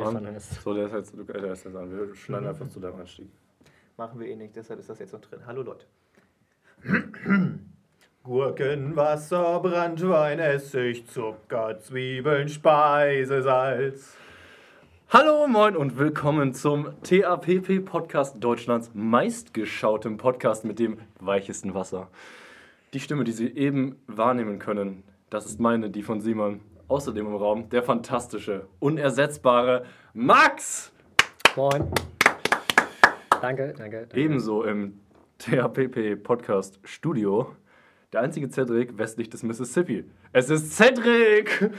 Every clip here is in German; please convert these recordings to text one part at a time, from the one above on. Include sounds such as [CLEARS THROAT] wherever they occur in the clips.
angefangen an. hast. So, der ist jetzt, du, der ist jetzt an. Wir schneiden einfach zu deinem Einstieg. Machen wir eh nicht, deshalb ist das jetzt noch drin. Hallo Leute. [CLEARS THROAT] Gurken, Wasser, Brandwein, Essig, Zucker, Zwiebeln, Speisesalz. Hallo, moin und willkommen zum TAPP Podcast Deutschlands meistgeschautem Podcast mit dem weichesten Wasser. Die Stimme, die Sie eben wahrnehmen können, das ist meine, die von Simon. Außerdem im Raum der fantastische, unersetzbare Max! Moin. Danke, danke. danke. Ebenso im TAPP Podcast Studio der einzige Cedric westlich des Mississippi. Es ist Cedric!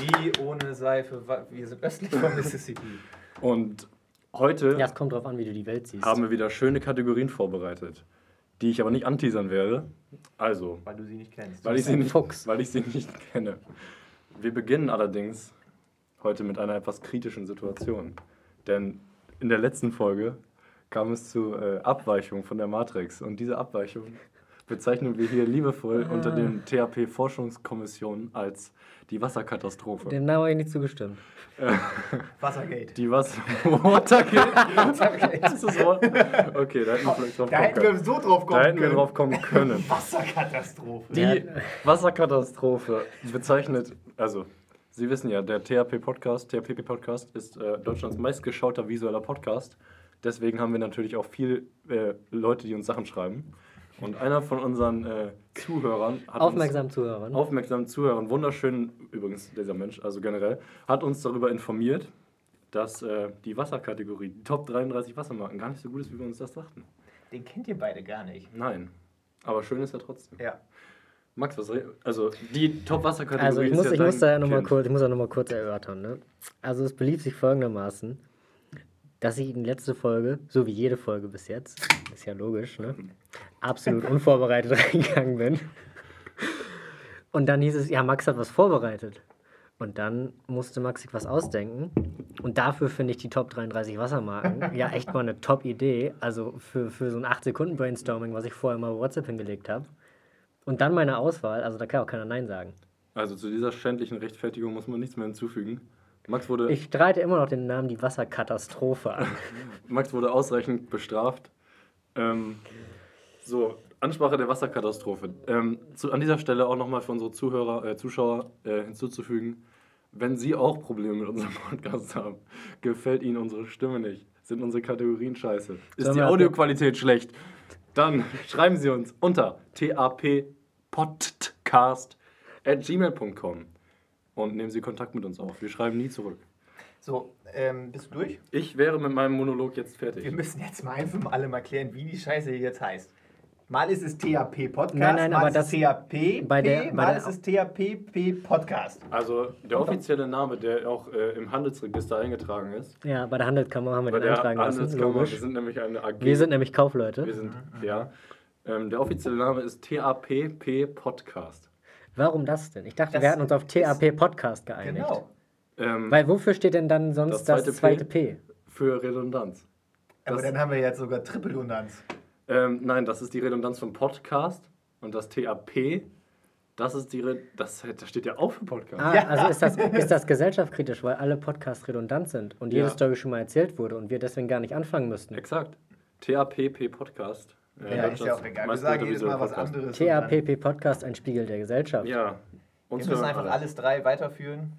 Wie ohne Seife, wir sind östlich vom Mississippi. Und heute Ja, es kommt drauf an, wie du die Welt siehst. haben wir wieder schöne Kategorien vorbereitet, die ich aber nicht anteasern werde. Also, Weil du sie nicht kennst. weil ich, sie nicht, Fuchs. weil ich sie nicht kenne. Wir beginnen allerdings heute mit einer etwas kritischen Situation. Denn in der letzten Folge kam es zu äh, Abweichung von der Matrix. Und diese Abweichung bezeichnen wir hier liebevoll unter den THP-Forschungskommissionen als die Wasserkatastrophe. Dem Namen habe ich nicht zugestimmt. Wassergate. die Wasser... [LAUGHS] Watergate? ist das Wort? Okay, da hätten wir vielleicht drauf Da kommen hätten wir können. so drauf kommen Da hätten wir können. drauf kommen können. [LAUGHS] Wasserkatastrophe. Die Wasserkatastrophe bezeichnet, also Sie wissen ja, der THP-Podcast, THP-Podcast ist äh, Deutschlands meistgeschauter visueller Podcast. Deswegen haben wir natürlich auch viel äh, Leute, die uns Sachen schreiben. Und einer von unseren äh, Zuhörern hat Aufmerksam zuhören. uns, aufmerksamen Zuhörern, wunderschön übrigens dieser Mensch, also generell, hat uns darüber informiert, dass äh, die Wasserkategorie, die Top 33 Wassermarken, gar nicht so gut ist, wie wir uns das dachten. Den kennt ihr beide gar nicht. Nein. Aber schön ist er trotzdem. Ja. Max, was also die Top-Wasserkategorie Also ich ist muss, ja ich dein muss da ja nochmal kurz, ich muss da noch mal kurz erörtern. Ne? Also es belief sich folgendermaßen, dass ich in letzte Folge, so wie jede Folge bis jetzt, [LAUGHS] ist ja logisch, ne? absolut unvorbereitet [LAUGHS] reingegangen bin. Und dann hieß es, ja, Max hat was vorbereitet. Und dann musste Max sich was ausdenken. Und dafür finde ich die Top 33 Wassermarken [LAUGHS] ja echt mal eine Top-Idee. Also für, für so ein 8-Sekunden-Brainstorming, was ich vorher mal bei WhatsApp hingelegt habe. Und dann meine Auswahl, also da kann auch keiner Nein sagen. Also zu dieser schändlichen Rechtfertigung muss man nichts mehr hinzufügen. Max wurde, Ich streite immer noch den Namen die Wasserkatastrophe an. [LAUGHS] Max wurde ausreichend bestraft. Ähm, so, Ansprache der Wasserkatastrophe. Ähm, zu, an dieser Stelle auch nochmal für unsere Zuhörer, äh, Zuschauer äh, hinzuzufügen, wenn Sie auch Probleme mit unserem [LAUGHS] Podcast haben, gefällt Ihnen unsere Stimme nicht, sind unsere Kategorien scheiße, ist die Audioqualität schlecht, dann [LAUGHS] schreiben Sie uns unter tappodcast.gmail.com und nehmen Sie Kontakt mit uns auf. Wir schreiben nie zurück. So, ähm, bist du durch? Ich wäre mit meinem Monolog jetzt Wir fertig. müssen jetzt mal einfach mal alle mal klären, wie die Scheiße hier jetzt heißt. Mal ist es THP Podcast, Nein, nein, mal aber ist das- THP, bei der- bei mal der- ist es THPP Podcast. Also der offizielle Name, der auch äh, im Handelsregister eingetragen ist, Ja, bei der Handelskammer haben wir bei den der eintragen lassen, Handelskammer, wir sind nämlich eine AG. Wir sind nämlich Kaufleute. wir sind ja. Ähm, der offizielle Name ist TAPP Podcast. Warum das denn? Ich dachte, Das wir hatten uns auf TAP Podcast geeinigt. Genau. Ähm, Weil wofür steht denn dann sonst Das das zweite zweite, P? P? für Redundanz. Aber Das- dann haben wir jetzt sogar Trippelundanz. Ähm, nein, das ist die Redundanz vom Podcast und das TAP, das ist die Re das, das steht ja auch für Podcast. Ah, Ja. also ist das, [LAUGHS] ist das gesellschaftskritisch, weil alle Podcasts redundant sind und jede Ja. Story schon mal erzählt wurde und wir deswegen gar nicht anfangen müssten. Exakt. TAPP Podcast. Äh, Ja, ist ja auch egal. Wir sagen jedes Mal was anderes. und TAPP Podcast, ein Spiegel der Gesellschaft. Ja. Uns Wir müssen einfach alle. alles drei weiterführen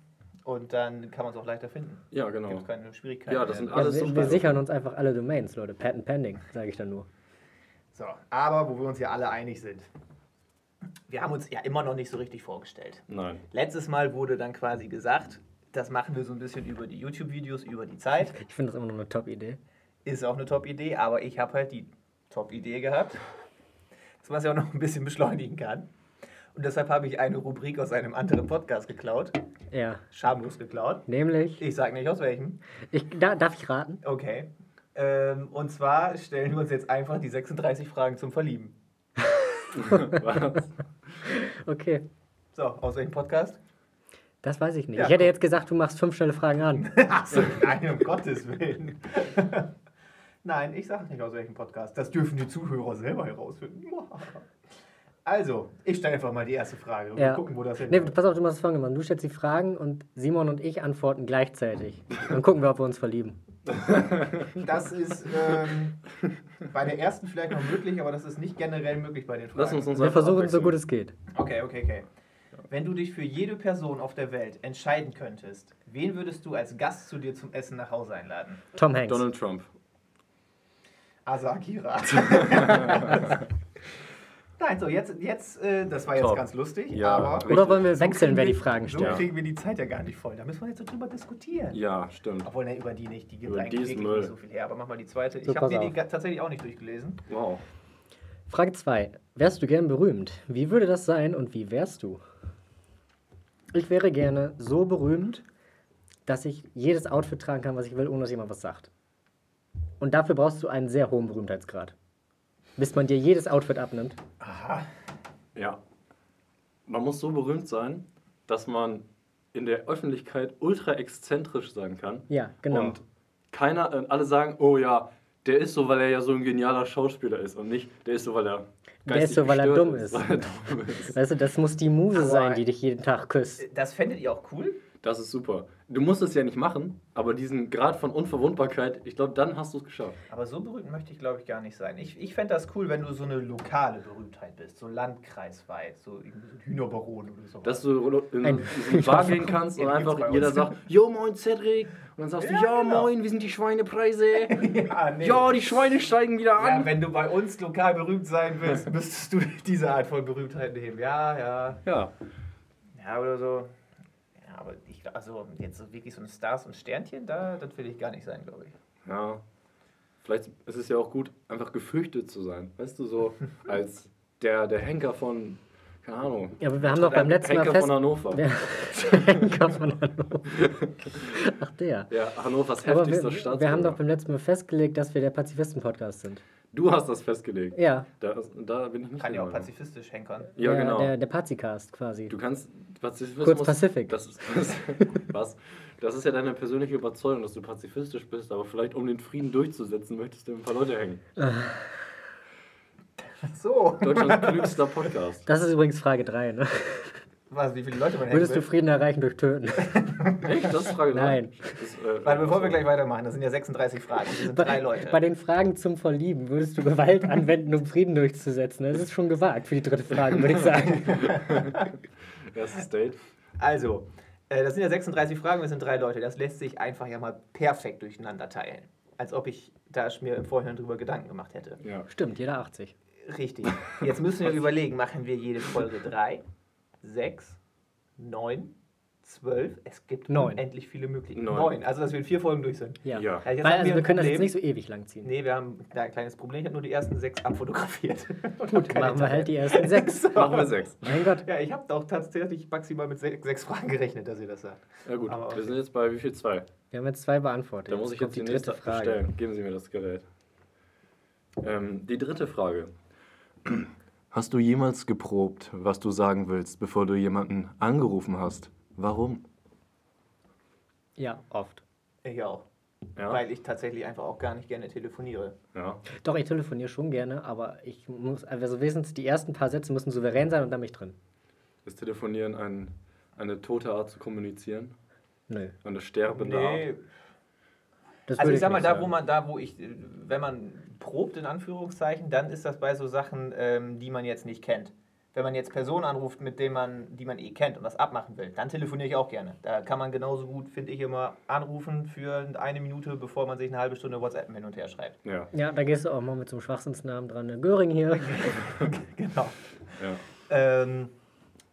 und dann kann man es auch leichter finden. Ja, genau. Gibt keine Schwierigkeiten. Ja, das sind Ja, alles so wir, wir Steine. sichern uns einfach alle Domains, Leute. Patent pending, sage ich dann nur. So, aber wo wir uns ja alle einig sind. Wir haben uns ja immer noch nicht so richtig vorgestellt. Nein. Letztes Mal wurde dann quasi gesagt, das machen wir so ein bisschen über die YouTube-Videos, über die Zeit. Ich finde das immer noch eine Top-Idee. Ist auch eine Top-Idee, aber ich habe halt die Top-Idee gehabt, dass man es ja auch noch ein bisschen beschleunigen kann. Und deshalb habe ich eine Rubrik aus einem anderen Podcast geklaut. Ja, Schamlos geklaut. nämlich, Ich sage nicht aus welchem. ich, da, darf ich raten? Okay. Ähm, und zwar stellen wir uns jetzt einfach die 36 Fragen zum Verlieben. [LAUGHS] Was? Okay, So, aus welchem Podcast? das weiß ich nicht. Ja. Ich hätte jetzt gesagt, du machst fünf schnelle Fragen an. [LAUGHS] Achso, nein, um Gottes Willen. Nein, ich sage nicht aus welchem Podcast. Das dürfen die Zuhörer selber herausfinden. [LAUGHS] Also, ich stelle einfach mal die erste Frage und Ja. wir gucken, wo das Nee, hinläuft. pass auf, du machst folgendes. Du stellst die Fragen und Simon und ich antworten gleichzeitig. Dann gucken wir, ob wir uns verlieben. [LAUGHS] Das ist ähm, bei der ersten vielleicht noch möglich, aber das ist nicht generell möglich bei den Fragen. Lass uns uns Wir versuchen so gut es geht. Okay, okay, okay. Wenn du dich für jede Person auf der Welt entscheiden könntest, wen würdest du als Gast zu dir zum Essen nach Hause einladen? Tom Hanks. Donald Trump. Asa Akira. [LAUGHS] Nein, so jetzt, jetzt äh, das war jetzt Top. ganz lustig, Ja, aber richtig. Oder wollen wir so wechseln, kriegen wer die Fragen So stellt? kriegen wir die Zeit ja gar nicht voll. Da müssen wir jetzt so drüber diskutieren. Ja, stimmt. Obwohl, ne, über die nicht, die gibt Über eigentlich wirklich Müll. nicht so viel her. Aber mach mal die zweite. So, ich habe die, die tatsächlich auch nicht durchgelesen. Wow. Frage 2. Wärst du gern berühmt? Wie würde das sein und wie wärst du? Ich wäre gerne so berühmt, dass ich jedes Outfit tragen kann, was ich will, ohne dass jemand was sagt. Und dafür brauchst du einen sehr hohen Berühmtheitsgrad. Bis man dir jedes Outfit abnimmt. Aha. Ja. Man muss so berühmt sein, dass man in der Öffentlichkeit ultra exzentrisch sein kann. Ja, genau. Und keiner, äh, alle sagen, oh ja, der ist so, weil er ja so ein genialer Schauspieler ist und nicht, der ist so, weil er Der ist so, weil er dumm ist. [LAUGHS] Weil er dumm ist. weißt du, das muss die Muse Aber- sein, die dich jeden Tag küsst. Das fändet ihr auch cool? Das ist super. Du musst es ja nicht machen, aber diesen Grad von Unverwundbarkeit, ich glaube, dann hast du es geschafft. Aber so berühmt möchte ich, glaube ich, gar nicht sein. Ich, ich fände das cool, wenn du so eine lokale Berühmtheit bist. So landkreisweit. So ein Hühnerbaron oder so. Dass du in Ein- so Bar gehen kannst und einfach jeder sagt, [LAUGHS] Jo moin Cedric. Und dann sagst du, Ja, ja genau. moin, wie sind die Schweinepreise? [LAUGHS] ja, nee. ja, die Schweine steigen wieder Ja, an. wenn du bei uns lokal berühmt sein willst, [LAUGHS] müsstest du diese Art von Berühmtheit nehmen. Ja, ja. Ja, Ja, oder so. Ja, aber ich glaub, also jetzt so wirklich so ein Stars und Sternchen, da, das will ich gar nicht sein, glaube ich. ja. Vielleicht ist es ja auch gut, einfach gefürchtet zu sein. Weißt du, so [LAUGHS] als der, der Henker von, keine Ahnung. Ja, aber wir haben doch beim letzten Mal Henker fest... von Hannover. [LAUGHS] Henker von Hannover. Ach, der. Ja, Hannovers Aber heftigster wir, Staatsbürger. wir haben doch beim letzten Mal festgelegt, dass wir der Pazifisten-Podcast sind. Du hast das festgelegt. Ja, Da, da bin ich nicht Kann ja auch pazifistisch henkern. Ja, der, genau. der, der Pazicast quasi. Du kannst Pazifismus. Kurz Pacific. Das ist, das, was? Das ist ja deine persönliche Überzeugung, dass du pazifistisch bist, aber vielleicht um den Frieden durchzusetzen, möchtest du ein paar Leute hängen. [LAUGHS] [LAUGHS] So. Deutschlands klügster Podcast. Das ist übrigens Frage 3, ne? Was, wie viele Leute man Würdest du? Frieden erreichen durch Töten? [LAUGHS] Echt? Das ist Frage drei? Nein. Das, äh, Weil bevor wir gleich weitermachen, das sind ja 36 Fragen, das sind drei Leute. Bei den Fragen zum Verlieben, würdest du Gewalt anwenden, um Frieden durchzusetzen? Das ist schon gewagt für die dritte Frage, würde ich sagen. [LAUGHS] Erstes Date. Also, äh, das sind ja 36 Fragen, wir sind drei Leute. Das lässt sich einfach ja mal perfekt durcheinander teilen. Als ob ich da mir im Vorhinein drüber Gedanken gemacht hätte. Ja. Stimmt, jeder 80. Richtig. Jetzt müssen wir [LAUGHS] überlegen, machen wir jede Folge drei, sechs, neun, zwölf? Es gibt Neun. unendlich viele Möglichkeiten. Neun. Neun. Also, dass wir in vier Folgen durch sind. Ja. Ja. Weil haben also wir wir können das jetzt nicht so ewig lang ziehen. Nee, wir haben da ein kleines Problem. Ich habe nur die ersten sechs abfotografiert. [LAUGHS] Gut, machen wir halt die ersten sechs. [LAUGHS] Machen wir sechs. Mein Gott. Ja, ich habe auch tatsächlich maximal mit sechs, sechs Fragen gerechnet, dass ihr das sagt. Ja gut, Aber wir sind jetzt bei wie viel? Zwei. Wir haben jetzt zwei beantwortet. Da muss ich jetzt die nächste Frage. stellen. Geben Sie mir das Gerät. Ähm, die dritte Frage. Hast du jemals geprobt, was du sagen willst, bevor du jemanden angerufen hast? Warum? Ja, oft. Ich auch. Ja. Weil ich tatsächlich einfach auch gar nicht gerne telefoniere. ja. Doch, ich telefoniere schon gerne, aber ich muss, also wenigstens die ersten paar Sätze müssen souverän sein und dann bin ich drin. Ist Telefonieren ein, eine tote Art zu kommunizieren? Nö. Eine sterbende Nee. Art? Das Also ich sag mal, da sagen. wo man, da wo ich, wenn man probt in Anführungszeichen, dann ist das bei so Sachen, ähm, die man jetzt nicht kennt. Wenn man jetzt Personen anruft, mit denen man, die man eh kennt und was abmachen will, dann telefoniere ich auch gerne. Da kann man genauso gut, finde ich, immer anrufen für eine Minute, bevor man sich eine halbe Stunde WhatsApp hin und her schreibt. Ja. Ja, da gehst du auch mal mit so einem Schwachsinnsnamen dran. ne? Göring hier. [LAUGHS] genau. ja. Ähm,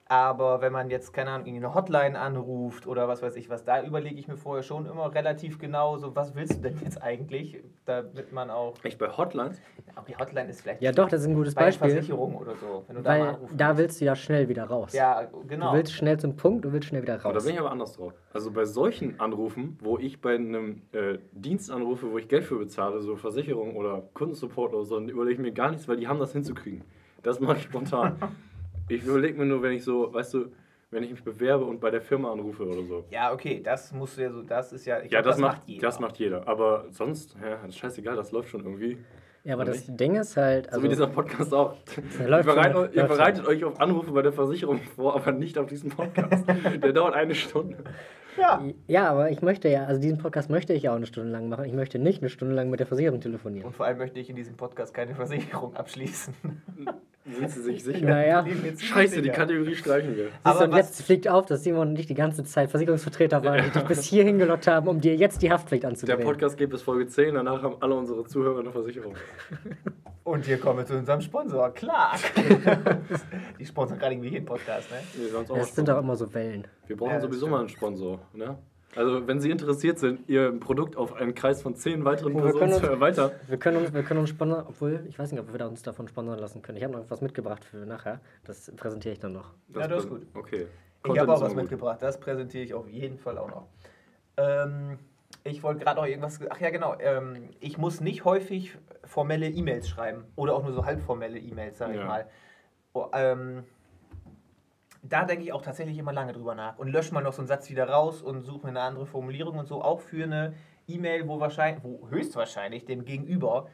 aber wenn man jetzt, keine Ahnung, eine Hotline anruft oder was weiß ich was, da überlege ich mir vorher schon immer relativ genau, so was willst du denn jetzt eigentlich, damit man auch, Echt bei Hotlines? okay, Hotline ist vielleicht Ja, doch, das ist ein gutes bei Beispiel. Versicherung oder so, wenn du da mal Weil anrufen da willst. du ja schnell wieder raus. Ja, genau. Du willst schnell zum Punkt, du willst schnell wieder Aber da raus. bin ich aber anders drauf. Also bei solchen Anrufen, wo ich bei einem äh, Dienst anrufe, wo ich Geld für bezahle, so Versicherung oder Kundensupport oder so, dann überlege ich mir gar nichts, weil die haben das hinzukriegen. Das mache ich spontan. [LAUGHS] ich überlege mir nur, wenn ich so, weißt du, wenn ich mich bewerbe und bei der Firma anrufe oder so. ja, okay, das musst du ja so, das ist ja, ich Ja, glaub, das, macht, jeder. das macht jeder. Aber sonst, ja, das ist scheißegal, das läuft schon irgendwie. Ja, aber das nicht? Ding ist halt. so Also, wie dieser Podcast auch. [LAUGHS] Ihr, bereit, läuft ihr schon. bereitet euch auf Anrufe bei der Versicherung vor, aber nicht auf diesen Podcast. Der [LAUGHS] dauert eine Stunde. Ja. ja, aber ich möchte ja, also diesen Podcast möchte ich ja auch eine Stunde lang machen. Ich möchte nicht eine Stunde lang mit der Versicherung telefonieren. Und vor allem möchte ich in diesem Podcast keine Versicherung abschließen. [LAUGHS] Sind Sie sich sicher? Naja. Scheiße, die. Kategorie streichen wir. Siehst Aber du, und jetzt fliegt auf, dass Simon und ich die ganze Zeit Versicherungsvertreter waren, die dich bis hierhin gelockt haben, um dir jetzt die Haftpflicht Der anzudrehen. Podcast geht bis Folge 10, danach haben alle unsere Zuhörer eine Versicherung. [LAUGHS] Und hier kommen wir zu unserem Sponsor, Clark. [LAUGHS] die sponsern gerade irgendwie jeden Podcast, ne? Wir, sollen's auch mal Es sind doch immer so Wellen. wir brauchen Ja, das sowieso stimmt. mal einen Sponsor. Ne? Also, wenn Sie interessiert sind, Ihr Produkt auf einen Kreis von 10 weiteren Wir Personen können zu erweitern, Wir können uns, wir können uns sponsern, obwohl, ich weiß nicht, ob wir da uns davon sponsern lassen können. Ich habe noch was mitgebracht für nachher. Das präsentiere ich dann noch. Ja, das ist gut. Okay. Ich Content habe auch was gut. mitgebracht, das präsentiere ich auf jeden Fall auch noch. Ähm, ich wollte gerade noch irgendwas. Ach ja, genau. Ähm, ich muss nicht häufig formelle E-Mails schreiben oder auch nur so halbformelle E-Mails, sage ich Ja. mal. Oh, ähm, da denke ich auch tatsächlich immer lange drüber nach und lösche mal noch so einen Satz wieder raus und suche mir eine andere Formulierung und so. Auch für eine E-Mail, wo wahrscheinlich, wo höchstwahrscheinlich dem Gegenüber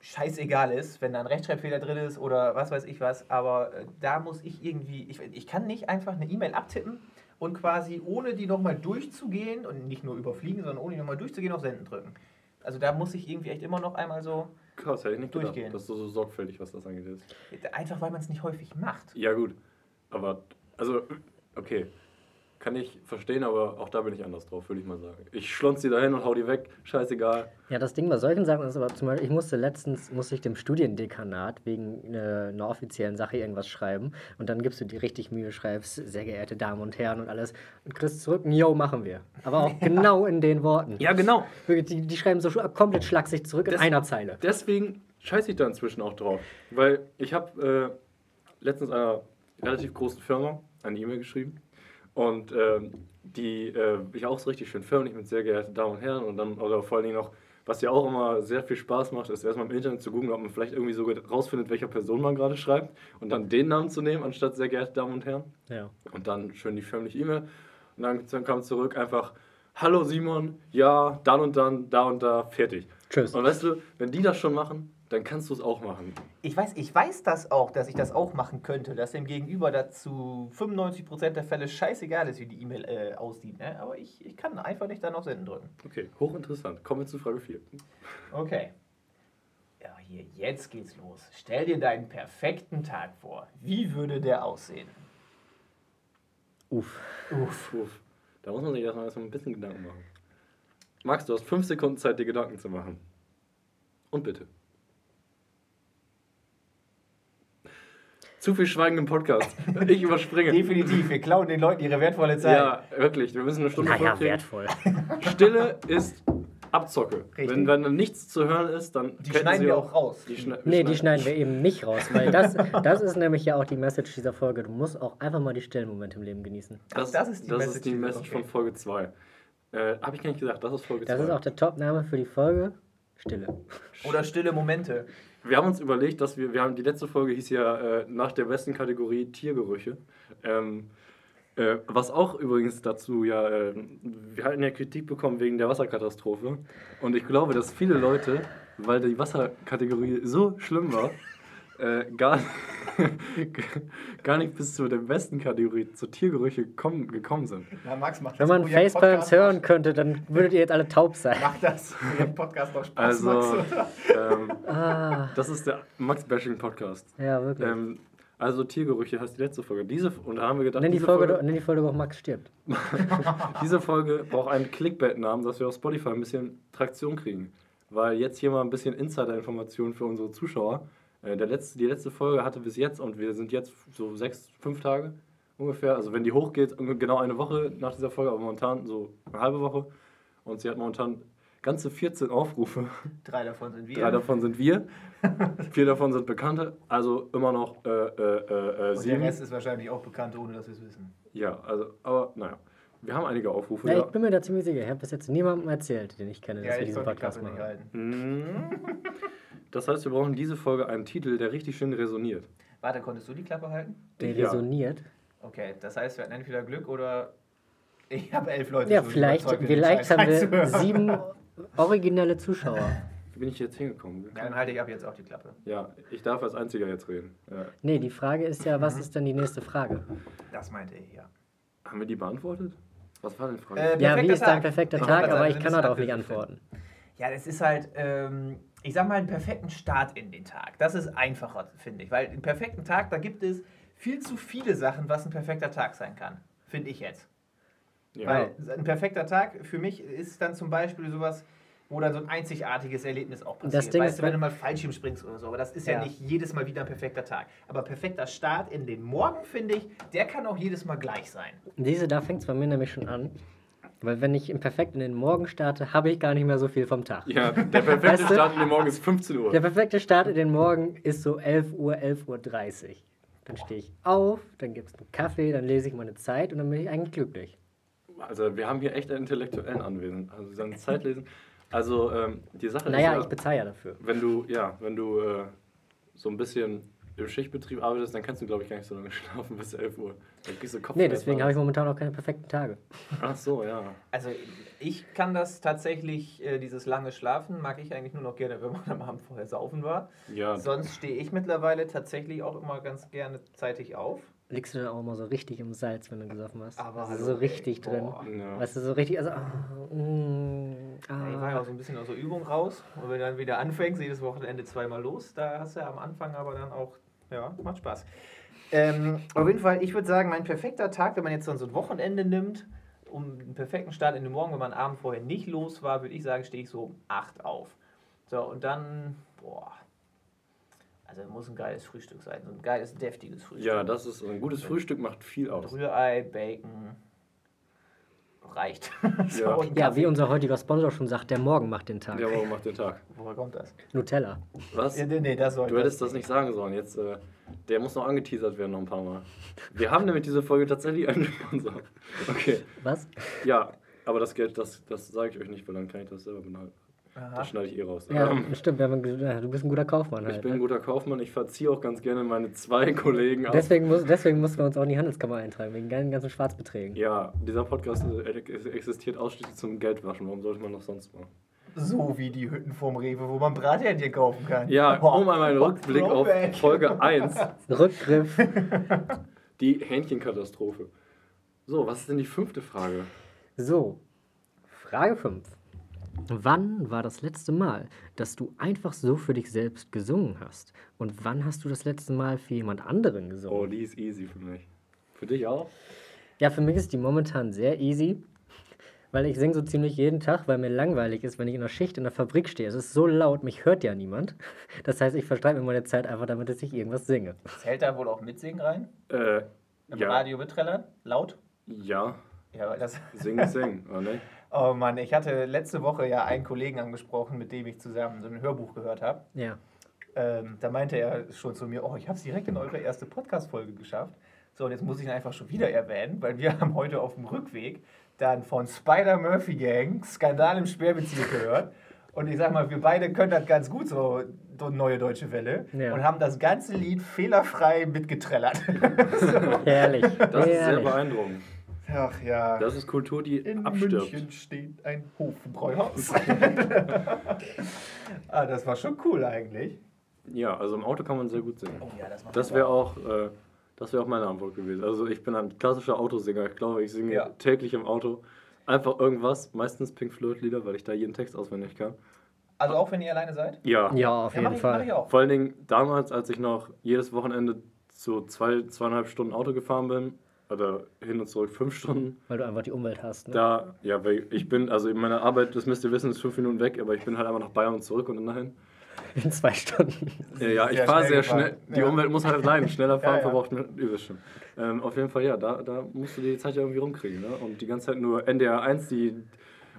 scheißegal ist, wenn da ein Rechtschreibfehler drin ist oder was weiß ich was. Aber äh, da muss ich irgendwie, ich, ich kann nicht einfach eine E-Mail abtippen und quasi ohne die nochmal durchzugehen und nicht nur überfliegen, sondern ohne die nochmal durchzugehen auf Senden drücken. Also da muss ich irgendwie echt immer noch einmal so, Krass, hätte ich nicht gedacht, Durchgehen. dass du so sorgfältig, was das angeht, ist. einfach weil man es nicht häufig macht. Ja, gut. Aber, also, okay. Kann ich verstehen, aber auch da bin ich anders drauf, würde ich mal sagen. Ich schlonz die dahin und hau die weg, scheißegal. Ja, das Ding bei solchen Sachen ist aber zum Beispiel, ich musste letztens, musste ich dem Studiendekanat wegen äh, einer offiziellen Sache irgendwas schreiben und dann gibst du dir richtig Mühe, schreibst, sehr geehrte Damen und Herren und alles und kriegst zurück, yo, machen wir. Aber auch [LAUGHS] genau in den Worten. Ja, genau. Die, die schreiben so komplett schlaksig zurück in Das- einer Zeile. Deswegen scheiße ich da inzwischen auch drauf. Weil ich habe äh, letztens einer relativ großen Firma eine E-Mail geschrieben und ähm, die äh, ich auch so richtig schön förmlich mit sehr geehrten Damen und Herren und dann oder vor allen Dingen noch, was ja auch immer sehr viel Spaß macht, ist erstmal im Internet zu googeln, ob man vielleicht irgendwie sogar rausfindet, welcher Person man gerade schreibt und dann den Namen zu nehmen, anstatt sehr geehrte Damen und Herren. Ja. Und dann schön die förmliche E-Mail. Und dann, dann kam zurück einfach, hallo Simon, ja, dann und dann, da und da, fertig. Tschüss. Und weißt du, wenn die das schon machen, dann kannst du es auch machen. Ich weiß, ich weiß das auch, dass ich das auch machen könnte, dass dem Gegenüber dazu 95% der Fälle scheißegal ist, wie die E-Mail äh, aussieht. Ne? Aber ich, ich kann einfach nicht dann auf Senden drücken. Okay, hochinteressant. Kommen wir zu Frage 4. Okay. Ja, hier, jetzt geht's los. Stell dir deinen perfekten Tag vor. Wie würde der aussehen? Uff. Uff. Uff, da muss man sich erstmal erstmal ein bisschen Gedanken machen. Max, du hast fünf Sekunden Zeit, dir Gedanken zu machen. Und bitte. Zu viel Schweigen im Podcast. [LAUGHS] Ich überspringe. Definitiv, wir klauen den Leuten ihre wertvolle Zeit. Ja, wirklich. Wir müssen eine Stunde Naja, wertvoll. [LAUGHS] Stille ist Abzocke. Richtig. Wenn, wenn dann nichts zu hören ist, dann. Die schneiden sie wir auch raus. Die schne Nee, die schneiden wir eben nicht raus, weil das, das ist nämlich ja auch die Message dieser Folge. Du musst auch einfach mal die stillen Momente im Leben genießen. Das, Das ist die das Message ist die Message okay. von Folge 2. Äh, Habe ich gar nicht gesagt, das ist Folge 2. Das ist auch der Top-Name für die Folge. Stille. Oder stille Momente. Wir haben uns überlegt, dass wir, wir haben die letzte Folge hieß ja äh, nach der besten Kategorie Tiergerüche. Ähm, äh, was auch übrigens dazu ja, äh, wir hatten ja Kritik bekommen wegen der Wasserkatastrophe. Und ich glaube, dass viele Leute, weil die Wasserkategorie so schlimm war, äh, gar, [LAUGHS] gar nicht bis zu der besten Kategorie, zur Tiergerüche kommen, gekommen sind. Na, Max, macht Wenn man Facepalms hören könnte, dann würdet ihr jetzt alle taub sein. Macht das den Podcast noch Spaß, Also, Max? ähm, [LAUGHS] Ah, das ist der Max-Bashing-Podcast. ja, wirklich. Ähm, also Tiergerüche heißt die letzte Folge. Diese, und da haben wir gedacht, nenn, die diese, Folge, Folge, doch- nenn die Folge doch Max stirbt. [LAUGHS] diese Folge braucht einen Clickbait-Namen, dass wir auf Spotify ein bisschen Traktion kriegen. Weil jetzt hier mal ein bisschen Insider-Informationen für unsere Zuschauer. Äh, der letzte, die letzte Folge hatte bis jetzt und wir sind jetzt so sechs, fünf Tage ungefähr. Also wenn die hochgeht, genau eine Woche nach dieser Folge, aber momentan so eine halbe Woche. Und sie hat momentan ganze 14 Aufrufe. Drei davon sind wir. Drei davon sind wir, vier davon sind Bekannte, also immer noch äh, äh, äh, äh, Und der sieben. Rest ist wahrscheinlich auch bekannt, ohne dass wir es wissen. Ja, also, aber naja. Wir haben einige Aufrufe. Ja, Ja, ich bin mir da ziemlich sicher. Ich habe bis jetzt niemandem erzählt, den ich kenne, dass Ja, wir ich diesen Podcast machen. halten. [LAUGHS] Das heißt, wir brauchen diese Folge einen Titel, der richtig schön resoniert. Warte, konntest du die Klappe halten? Der Ja. resoniert. Okay, das heißt, wir hatten entweder Glück oder ich habe elf Leute Ja, vielleicht, vielleicht haben wir [LAUGHS] sieben originelle Zuschauer. [LAUGHS] wie bin ich jetzt hingekommen? Ja, dann halte ich ab jetzt auch die Klappe. Ja, ich darf als Einziger jetzt reden. Ja. Nee, die Frage ist ja, was ist denn die nächste Frage? Das meinte ich, ja. Haben wir die beantwortet? Was war denn die Frage? Äh, Ja, wie ist dein Tag. perfekter Ich wollte Tag? Aber sagen, ich kann darauf nicht antworten. Ja, das ist halt, ähm, ich sag mal, einen perfekten Start in den Tag. Das ist einfacher, finde ich. Weil einen perfekten Tag, da gibt es viel zu viele Sachen, was ein perfekter Tag sein kann. Finde ich jetzt. ja. Weil ein perfekter Tag für mich ist dann zum Beispiel sowas, wo dann so ein einzigartiges Erlebnis auch passiert. Das Ding weißt ist, du, wenn du mal Fallschirm springst oder so, aber das ist ja. Ja. nicht jedes Mal wieder ein perfekter Tag. Aber perfekter Start in den Morgen, finde ich, der kann auch jedes Mal gleich sein. Diese, da fängt es bei mir nämlich schon an. Weil wenn ich im Perfekt in den Morgen starte, habe ich gar nicht mehr so viel vom Tag. ja, der perfekte Weißt du- Start in den Morgen ist 15 Uhr. Der perfekte Start in den Morgen ist so 11 Uhr, 11.30 Uhr. Dann stehe ich auf, dann gibt es einen Kaffee, dann lese ich meine Zeit und dann bin ich eigentlich glücklich. Also wir haben hier echt einen Intellektuellen anwesend. Also seine Zeit lesen. Also ähm, die Sache Naja, ist ich ja, bezahle ja dafür. wenn du, ja, wenn du äh, so ein bisschen im Schichtbetrieb arbeitest, dann kannst du, glaube ich, gar nicht so lange [LAUGHS] schlafen bis 11 Uhr. Dann kriegst du Kopf. Nee, deswegen habe ich momentan auch keine perfekten Tage. Ach so, ja. Also ich kann das tatsächlich, äh, dieses lange Schlafen, mag ich eigentlich nur noch gerne, wenn man am Abend vorher saufen war. Ja, Sonst stehe ich mittlerweile tatsächlich auch immer ganz gerne zeitig auf. Liegst du dann auch mal so richtig im Salz, wenn du gesoffen hast? Aber also hallo, so ey, richtig drin. boah. ja. Weißt du, so richtig, also. ah, mm, Ja, Ich war ja ah. auch so ein bisschen aus der Übung raus. Und wenn du dann wieder anfängst, jedes Wochenende zweimal los, da hast du ja am Anfang aber dann auch, ja, macht Spaß. Ähm, auf jeden Fall, ich würde sagen, mein perfekter Tag, wenn man jetzt so ein Wochenende nimmt, um einen perfekten Start in den Morgen, wenn man am Abend vorher nicht los war, würde ich sagen, stehe ich so um 8 auf. So, und dann, boah, also muss ein geiles Frühstück sein, so ein geiles, deftiges Frühstück. ja, das ist ein gutes Frühstück, macht viel aus. Rührei, Bacon, reicht. [LAUGHS] So, Ja. wie unser heutiger Sponsor schon sagt, der Morgen macht den Tag. Ja, warum macht den Tag? Woher kommt das? Nutella. Was? Ja, nee, nee, das soll Du hättest das nicht sagen sollen. Jetzt, äh, der muss noch angeteasert werden noch ein paar Mal. Wir haben nämlich diese Folge tatsächlich [LAUGHS] einen Sponsor. Okay. Was? Ja, aber das Geld, das, das sage ich euch nicht, weil dann kann ich das selber behalten. Aha. Das schneide ich eh raus. Ja, Ähm, stimmt. Wir haben, ge- ja, du bist ein guter Kaufmann ich halt. bin ein ne? guter Kaufmann, ich verziehe auch ganz gerne meine zwei [LAUGHS] Kollegen ab. Deswegen, muss, deswegen mussten wir uns auch in die Handelskammer eintragen, wegen den ganzen Schwarzbeträgen. Ja, dieser Podcast äh, existiert ausschließlich zum Geldwaschen. Warum sollte man das sonst machen? So wie die Hütten vom Rewe, wo man Brathähnchen kaufen kann. Ja, Boah. um einmal einen Rückblick auf. Folge [LAUGHS] 1, Rückgriff. [LAUGHS] die Hähnchenkatastrophe. So, was ist denn die fünfte Frage? So, Frage 5. Wann war das letzte Mal, dass du einfach so für dich selbst gesungen hast? Und wann hast du das letzte Mal für jemand anderen Oh, gesungen? die ist easy für mich. Für dich auch? Ja, für mich ist die momentan sehr easy, weil ich singe so ziemlich jeden Tag, weil mir langweilig ist, wenn ich in der Schicht in der Fabrik stehe. Es ist so laut, mich hört ja niemand. Das heißt, ich verstreibe mir meine Zeit einfach damit, dass ich irgendwas singe. Zählt da wohl auch Mitsingen rein? Äh, Im ja. Radio mitträllern? Laut? Ja, Ja, das. sing, sing, oder nicht? Oh Mann, ich hatte letzte Woche ja einen Kollegen angesprochen, mit dem ich zusammen so ein Hörbuch gehört habe. Ja. Ähm, da meinte er schon zu mir, oh, ich habe es direkt in eure erste Podcast-Folge geschafft. So, und jetzt muss ich ihn einfach schon wieder erwähnen, weil wir [LAUGHS] haben heute auf dem Rückweg dann von Spider-Murphy Gang Skandal im Sperrbezirk gehört. Und ich sag mal, wir beide können das ganz gut, so, so neue deutsche Welle. Ja. Und haben das ganze Lied fehlerfrei mitgetrellert. [LAUGHS] Herrlich. Das ist sehr herrlich. beeindruckend. Ach ja. Das ist Kultur, die In abstirbt. München steht ein Hofbräuhaus. [LAUGHS] ah, das war schon cool eigentlich. Ja, also im Auto kann man sehr gut singen. Oh ja, das macht Das wäre auch, äh, das wäre auch meine Antwort gewesen. Also ich bin ein klassischer Autosinger. Ich glaube, ich singe Ja. täglich im Auto einfach irgendwas, meistens Pink Floyd Lieder, weil ich da jeden Text auswendig kann. Also auch wenn ihr alleine seid? Ja. Ja, auf Ja, mach jeden ich, mach Fall. ich auch. Vor allen Dingen damals, als ich noch jedes Wochenende so zwei, zweieinhalb Stunden Auto gefahren bin, oder hin und zurück fünf Stunden, Weil du einfach die Umwelt hast. Ne? da, ja, weil ich bin, also meine Arbeit, das müsst ihr wissen, ist fünf Minuten weg, aber ich bin halt einfach nach Bayern und zurück und dann dahin. In zwei Stunden. Ja, ja ich Sehr fahre sehr schnell. gefahren. Die Ja. Umwelt muss halt leiden. Schneller [LAUGHS] fahren Ja, ja. verbraucht wisst schon. Ähm, auf jeden Fall, ja, da, da musst du die Zeit ja irgendwie rumkriegen. Ne? Und die ganze Zeit nur NDR 1 die,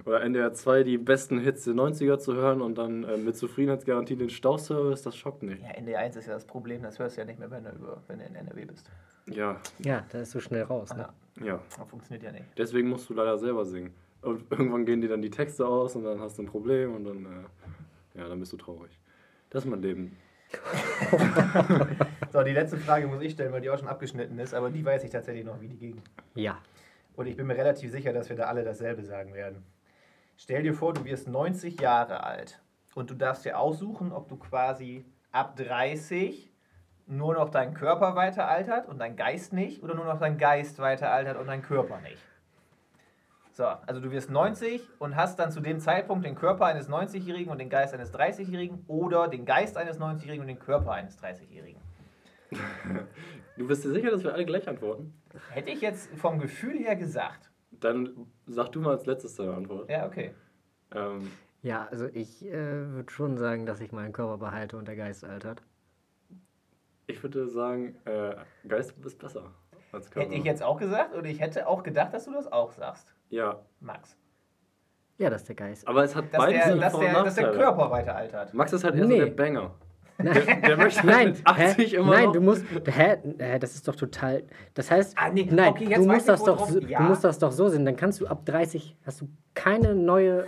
oder NDR 2 die besten Hits der 90er zu hören und dann äh, mit Zufriedenheitsgarantie den Stauservice, das schockt nicht. Ja, ND1 ist ja das Problem, das hörst du ja nicht mehr, wenn du, über, wenn du in NRW bist. Ja, Ja, da ist so schnell raus. Ne? Ja, ja. das funktioniert ja nicht. Deswegen musst du leider selber singen. Und irgendwann gehen dir dann die Texte aus und dann hast du ein Problem und dann, äh, ja, dann bist du traurig. Das ist mein Leben. [LAUGHS] [LAUGHS] So, die letzte Frage muss ich stellen, weil die auch schon abgeschnitten ist, aber die weiß ich tatsächlich noch, wie die ging. Ja. Und ich bin mir relativ sicher, dass wir da alle dasselbe sagen werden. Stell dir vor, du wirst 90 Jahre alt und du darfst dir aussuchen, ob du quasi ab 30 nur noch dein Körper weiter altert und dein Geist nicht oder nur noch dein Geist weiter altert und dein Körper nicht. So, also du wirst 90 und hast dann zu dem Zeitpunkt den Körper eines 90-Jährigen und den Geist eines 30-Jährigen oder den Geist eines 90-Jährigen und den Körper eines 30-Jährigen. [LAUGHS] Du bist dir sicher, dass wir alle gleich antworten? Hätte ich jetzt vom Gefühl her gesagt. Dann sag du mal als letztes deine Antwort. Ja, okay. Ähm, Ja, also ich äh, würde schon sagen, dass ich meinen Körper behalte und der Geist altert. ich würde sagen, äh, Geist ist besser als Körper. Hätte ich jetzt auch gesagt und ich hätte auch gedacht, dass du das auch sagst, Ja, Max. Ja, dass der Geist. aber es hat Dass, beides der, seine dass, der, dass der. Körper weiter altert. Max ist halt eher Nee. so der Banger. Der, der möchte halt Nein, mit 80 hä? immer nein, noch. du musst, hä, hä, das ist doch total, das heißt, Ah, nee, nein, okay, du musst das doch, so- ja. du musst das doch so sehen, dann kannst du ab 30, hast du keine neue,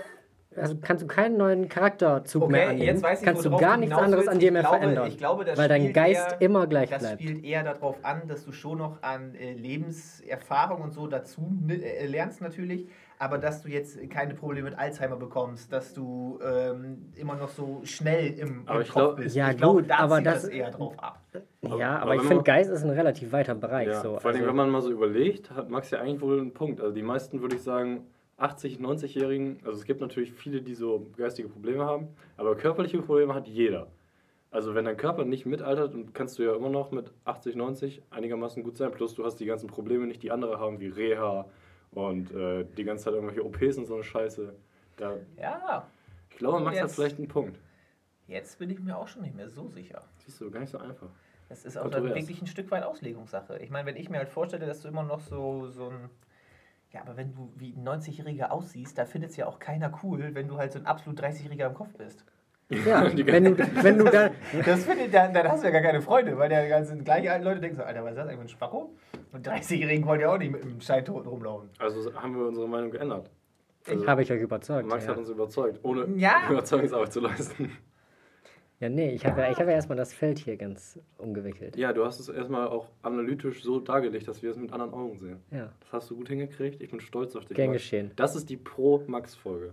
also kannst du keinen neuen Charakterzug mehr Okay, annehmen, jetzt weiß ich, kannst du gar nichts anderes an dir mehr glaube- verändern, ich glaube, das weil dein Geist eher- immer gleich Das bleibt. spielt eher darauf an, dass du schon noch an äh, Lebenserfahrung und so dazu äh, lernst natürlich, aber dass du jetzt keine Probleme mit Alzheimer bekommst, dass du ähm, immer noch so schnell im, Aber im ich Kopf glaub- bist. Ja, ich glaube, gut, da aber zielt das- das eher drauf ab. Ja, aber aber ich finde, Geist ist ein relativ weiter Bereich. Ja, so. vor allem, also, wenn man mal so überlegt, hat Max ja eigentlich wohl einen Punkt. Also die meisten, würde ich sagen, 80, 90-Jährigen, also es gibt natürlich viele, die so geistige Probleme haben, aber körperliche Probleme hat jeder. Also wenn dein Körper nicht mitaltert, dann kannst du ja immer noch mit 80, 90 einigermaßen gut sein. Plus du hast die ganzen Probleme nicht, die andere haben, wie Reha und äh, die ganze Zeit irgendwelche OPs und so eine Scheiße. Da, Ja, ich glaube, Max hat Jetzt- vielleicht einen Punkt. jetzt bin ich mir auch schon nicht mehr so sicher. Siehst du, gar nicht so einfach. Das ist auch dann wirklich ein Stück weit Auslegungssache. Ich meine, wenn ich mir halt vorstelle, dass du immer noch so, so ein. Ja, aber wenn du wie ein 90-Jähriger aussiehst, da findet es ja auch keiner cool, wenn du halt so ein absolut 30-Jähriger im Kopf bist. Ja, [LAUGHS] wenn du, wenn du dann, Das findet dann, dann hast du ja gar keine Freunde, weil die ganzen gleichen alten Leute denken so, Alter, was ist das eigentlich für ein Spacko? Und 30-Jährigen wollen ja auch nicht mit einem Scheintoten rumlaufen. Also haben wir unsere Meinung geändert. Also, habe ich euch überzeugt. Max ja. hat uns überzeugt, ohne Ja. Überzeugungsarbeit zu leisten. ja, nee, ich habe ja, ich hab ja erstmal das Feld hier ganz umgewickelt. Ja, du hast es erstmal auch analytisch so dargelegt, dass wir es mit anderen Augen sehen. Ja, Das hast du gut hingekriegt. Ich bin stolz auf dich. gern geschehen. Das ist die Pro-Max-Folge.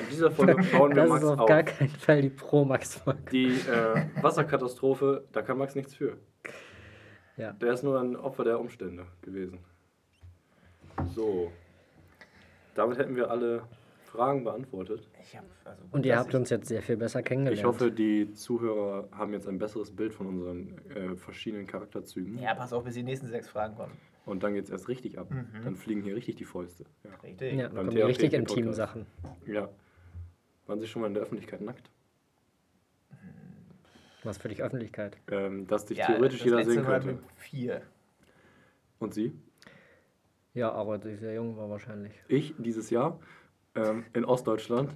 In dieser Folge bauen wir Das Max ist auf auf. gar keinen Fall die Pro-Max-Folge. Die äh, Wasserkatastrophe, da kann Max nichts für. Ja. Der ist nur ein Opfer der Umstände gewesen. So. Damit hätten wir alle Fragen beantwortet. Ich hab, also, Und ihr habt uns jetzt sehr viel besser kennengelernt. Ich hoffe, die Zuhörer haben jetzt ein besseres Bild von unseren äh, verschiedenen Charakterzügen. Ja, pass auf, bis die nächsten sechs Fragen kommen. Und dann geht es erst richtig ab. Mhm. Dann fliegen hier richtig die Fäuste. Ja. Richtig. ja, dann kommen richtig intimen Sachen. ja. Waren Sie schon mal in der Öffentlichkeit nackt? Was für dich Öffentlichkeit? Ähm, dass dich Ja, theoretisch das jeder sehen Mal könnte. mit vier. Und Sie? Ja, aber als ich sehr jung war wahrscheinlich. Ich dieses Jahr ähm, in Ostdeutschland.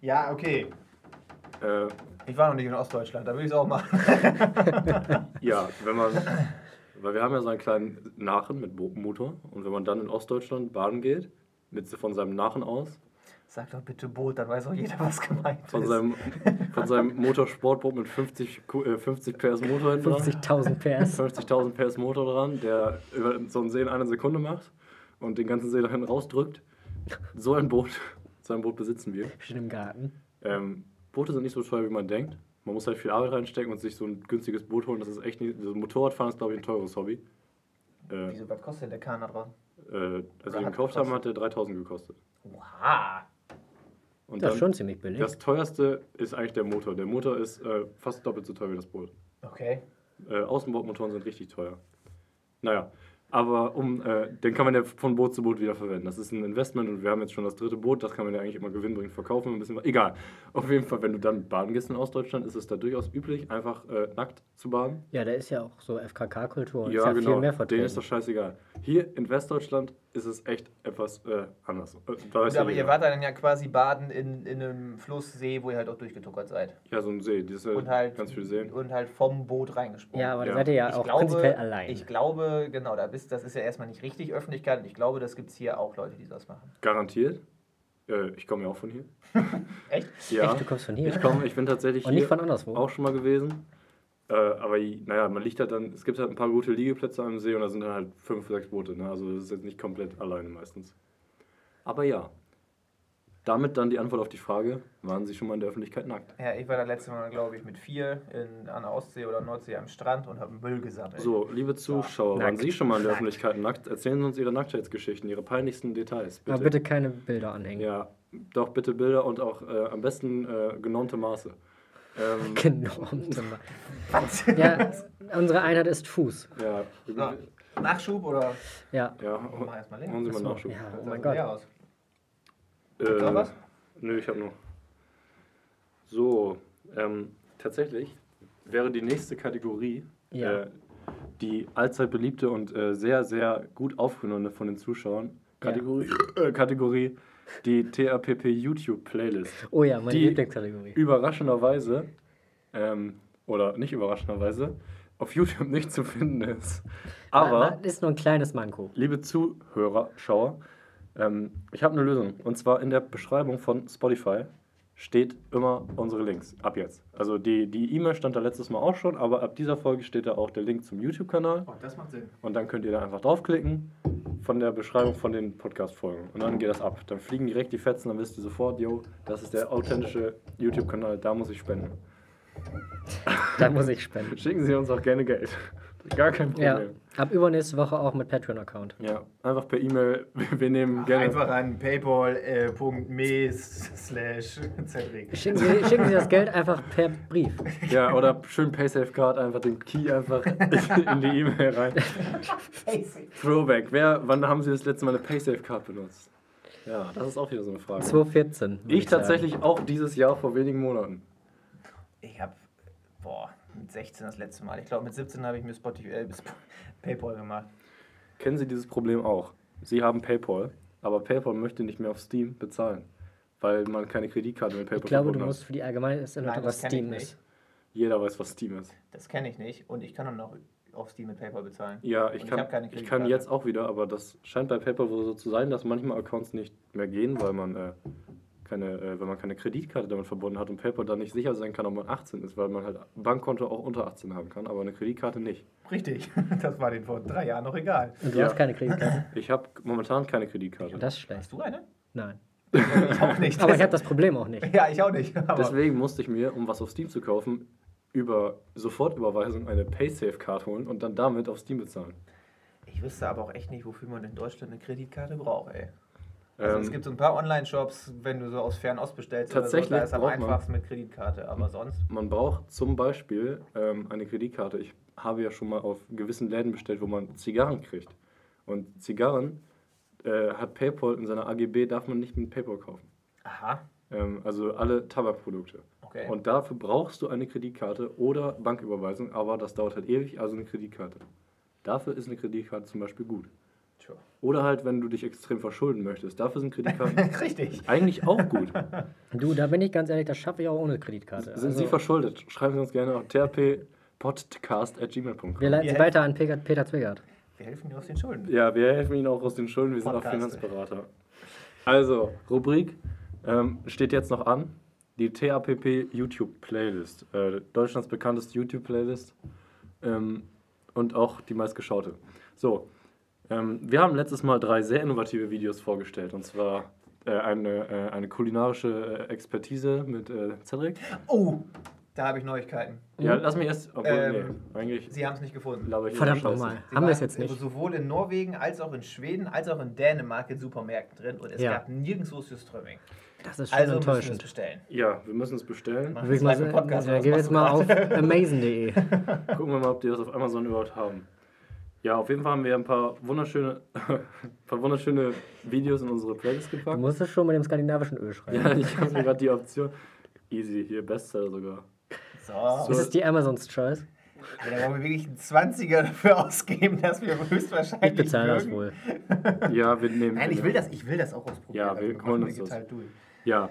Ja, okay. Äh, Ich war noch nicht in Ostdeutschland, da will ich es auch machen. [LAUGHS] ja, wenn man. [LAUGHS] Weil wir haben ja so einen kleinen Nachen mit Motor. Und wenn man dann in Ostdeutschland baden geht, mit, von seinem Nachen aus, Sag doch bitte Boot, dann weiß auch jeder, was gemeint von ist. seinem, von seinem Motorsportboot mit 50, Ku- äh, 50 PS Motor hinten dran. 50.000 PS. 50.000 PS Motor dran, der über so einen See in einer Sekunde macht und den ganzen See dahin rausdrückt. So ein Boot, so ein Boot besitzen wir. Steht im Garten. Ähm, Boote sind nicht so teuer, wie man denkt. Man muss halt viel Arbeit reinstecken und sich so ein günstiges Boot holen. Das ist echt nicht. Also Motorradfahren ist, glaube ich, ein teures Hobby. Äh, Wieso, was kostet denn der Kahn da draußen? äh, als wir Oder den hat gekauft haben, gekostet? hat der 3000 gekostet. Wow. Und Das dann, ist schon ziemlich billig. das teuerste ist eigentlich der Motor. Der Motor ist äh, fast doppelt so teuer wie das Boot. Okay. Äh, Außenbordmotoren sind richtig teuer. Naja, aber um, äh, den kann man ja von Boot zu Boot wieder verwenden. Das ist ein Investment und wir haben jetzt schon das dritte Boot, das kann man ja eigentlich immer gewinnbringend verkaufen. Ein bisschen, egal. Auf jeden Fall, wenn du dann baden gehst in Ostdeutschland, ist es da durchaus üblich, einfach äh, nackt zu baden. Ja, da ist ja auch so FKK-Kultur. ja, ist ja genau. viel mehr Denen vertreten. ist das scheißegal. Hier in Westdeutschland ist es echt etwas äh, anders. Äh, Gut, ja aber ihr wart dann ja quasi baden in, in einem Flusssee, wo ihr halt auch durchgetuckert seid. Ja, so ein See. Das ist Und halt, ganz viel Seen. und halt vom Boot reingesprungen. Ja, aber da Ja. seid ihr ja ich auch glaube, prinzipiell allein. Ich glaube, genau, da bist, das ist ja erstmal nicht richtig Öffentlichkeit und ich glaube, das gibt es hier auch Leute, die das machen. Garantiert. Äh, ich komme ja auch von hier. [LAUGHS] Echt? Ja. Echt, du kommst von hier? Ich, komm, ich bin tatsächlich Und hier nicht von anderswo? auch schon mal gewesen. Äh, aber i- naja, man liegt halt dann, es gibt halt ein paar gute Liegeplätze am See und da sind dann halt fünf, sechs Boote. Ne? Also das ist jetzt nicht komplett alleine meistens. Aber ja, damit dann die Antwort auf die Frage, waren Sie schon mal in der Öffentlichkeit nackt? Ja, ich war das letzte Mal, glaube ich, mit vier in, an der Ostsee oder Nordsee am Strand und habe Müll gesammelt. So, liebe Zuschauer, waren Nackt. Sie schon mal in der. Öffentlichkeit nackt? Erzählen Sie uns Ihre Nacktheitsgeschichten, Ihre peinlichsten Details, bitte. Aber bitte keine Bilder anhängen. Ja, doch bitte Bilder und auch äh, am besten äh, genormte Maße. Ähm, [LAUGHS] Genormte Ma- [LAUGHS] Was? Ja, unsere Einheit ist Fuß. ja, So, Nachschub oder? Ja. ja, Mach erst mal machen Sie mal Achso, Nachschub. Ja, oh mein Gott. aus. Äh, noch was? Nö, ich habe noch. So, ähm, tatsächlich wäre die nächste Kategorie Ja. äh, die allzeit beliebte und äh, sehr, sehr gut aufgenommene von den Zuschauern. Kategorie, äh, Kategorie die TAPP YouTube Playlist. Oh ja, meine Die- Lieblingskategorie. Überraschenderweise, ähm, oder nicht überraschenderweise, auf YouTube nicht zu finden ist. Aber. Das ist nur ein kleines Manko. Liebe Zuhörer, Schauer, ähm, ich habe eine Lösung. Und zwar in der Beschreibung von Spotify steht immer unsere Links. Ab jetzt. Also die die E-Mail stand da letztes Mal auch schon, aber ab dieser Folge steht da auch der Link zum YouTube-Kanal. Oh, das macht Sinn. Und dann könnt ihr da einfach draufklicken von der Beschreibung von den Podcast-Folgen. Und dann geht das ab. Dann fliegen direkt die Fetzen, dann wisst ihr sofort, yo, das ist der authentische YouTube-Kanal, da muss ich spenden. Da muss ich spenden. [LAUGHS] Schicken Sie uns auch gerne Geld. Gar kein Problem. Ja, ab übernächste Woche auch mit Patreon-Account. Ja, einfach per E-Mail. [LAUGHS] Wir nehmen gerne. Einfach an paypal.me slash Cedric. Schicken Sie, schicken Sie das Geld einfach per Brief. Ja, oder schön PaySafe-Card, einfach den Key einfach [LAUGHS] in die E-Mail rein. Throwback. Wer, wann haben Sie das letzte Mal eine PaySafe-Card benutzt? Ja, das ist auch wieder so eine Frage. 2014. würd ich sagen. tatsächlich auch dieses Jahr vor wenigen Monaten. Ich habe, boah, mit 16 das letzte Mal. Ich glaube, mit 17 habe ich mir Spotify, äh, [LAUGHS] Paypal gemacht. Kennen Sie dieses Problem auch? Sie haben PayPal, aber PayPal möchte nicht mehr auf Steam bezahlen, weil man keine Kreditkarte mit PayPal Ich glaube, du musst für die allgemeine Erläuterung, was ich Steam nicht. ist. hat. Jeder weiß, was Steam ist. Das kenne ich nicht und ich kann nur noch auf Steam mit Paypal bezahlen. Ja, Und ich ich kann, keine ich kann jetzt auch wieder, aber das scheint bei PayPal wohl so zu sein, dass manchmal Accounts nicht mehr gehen, weil man äh, keine, äh, wenn man keine Kreditkarte damit verbunden hat und PayPal dann nicht sicher sein kann, ob man 18 ist, weil man halt Bankkonto auch unter 18 haben kann, aber eine Kreditkarte nicht. Richtig, [LAUGHS] das war den vor drei Jahren noch egal. Und du Ja. hast keine Kreditkarte. Ich habe momentan keine Kreditkarte. Das ist schlecht. Hast du eine? Nein. Ich auch nicht. Aber ich habe das Problem auch nicht. [LAUGHS] Ja, ich auch nicht. Aber Deswegen musste ich mir, um was auf Steam zu kaufen, über Sofortüberweisung eine PaySafe-Card holen und dann damit auf Steam bezahlen. ich wüsste aber auch echt nicht, wofür man in Deutschland eine Kreditkarte braucht, ey. Also Ähm, es gibt so ein paar Online-Shops, wenn du so aus Fernost bestellst, Tatsächlich so, da ist am einfachsten mit Kreditkarte. Aber sonst, Man braucht zum Beispiel ähm, eine Kreditkarte. Ich habe ja schon mal auf gewissen Läden bestellt, wo man Zigarren kriegt. Und Zigarren äh, hat PayPal in seiner AGB, darf man nicht mit PayPal kaufen. aha, Ähm, also alle Tabakprodukte. okay. Und dafür brauchst du eine Kreditkarte oder Banküberweisung, aber das dauert halt ewig, also eine Kreditkarte. Dafür ist eine Kreditkarte zum Beispiel gut. Tja. Oder halt, wenn du dich extrem verschulden möchtest. Dafür sind Kreditkarten [LAUGHS] Richtig. eigentlich auch gut. Du, da bin ich ganz ehrlich, das schaffe ich auch ohne Kreditkarte. Sind Also, Sie verschuldet? Schreiben Sie uns gerne auf trppodcast.gmail.com. wir leiten Wir sie weiter an Peter, Peter Zwiggert. Wir helfen dir aus den Schulden. Ja, wir helfen Ihnen auch aus den Schulden. Wir sind auch Podcast. Finanzberater. Also, Rubrik ähm, steht jetzt noch an. Die TAPP YouTube Playlist. Äh, Deutschlands bekannteste YouTube Playlist. Ähm, und auch die meistgeschaute. So, ähm, wir haben letztes Mal drei sehr innovative Videos vorgestellt. Und zwar äh, eine, äh, eine kulinarische äh, Expertise mit äh, Cedric. Oh, da habe ich Neuigkeiten. Ja, lass mich erst. Obwohl, Ähm, nee, eigentlich Sie haben es nicht gefunden. Verdammt nochmal. Haben wir es jetzt nicht? Sowohl in Norwegen als auch in Schweden als auch in Dänemark in Supermärkten drin und es Ja. gab nirgendwo Süßströmming. Das ist schon Also müssen wir es enttäuschend. bestellen. Ja, wir müssen es bestellen. Machen wir mal Podcast, ja, oder geh was jetzt mal auf [LAUGHS] amazon.de. Gucken wir mal, ob die das auf Amazon überhaupt haben. Ja, auf jeden Fall haben wir ein paar wunderschöne, ein [LAUGHS] paar wunderschöne Videos in unsere Playlist Du gepackt. musst es schon mit dem skandinavischen Öl schreiben. Ja, ich habe mir gerade die Option. Easy, hier Bestseller sogar. So. Ist es die Amazon's Choice? Also, da wollen wir wirklich einen 20er dafür ausgeben, dass wir höchstwahrscheinlich. Ich bezahle das wohl. Ja, wir nehmen. Nein, ich will das, ich will das auch ausprobieren. Ja, Also, wir holen uns das. geteilt durch. Ja.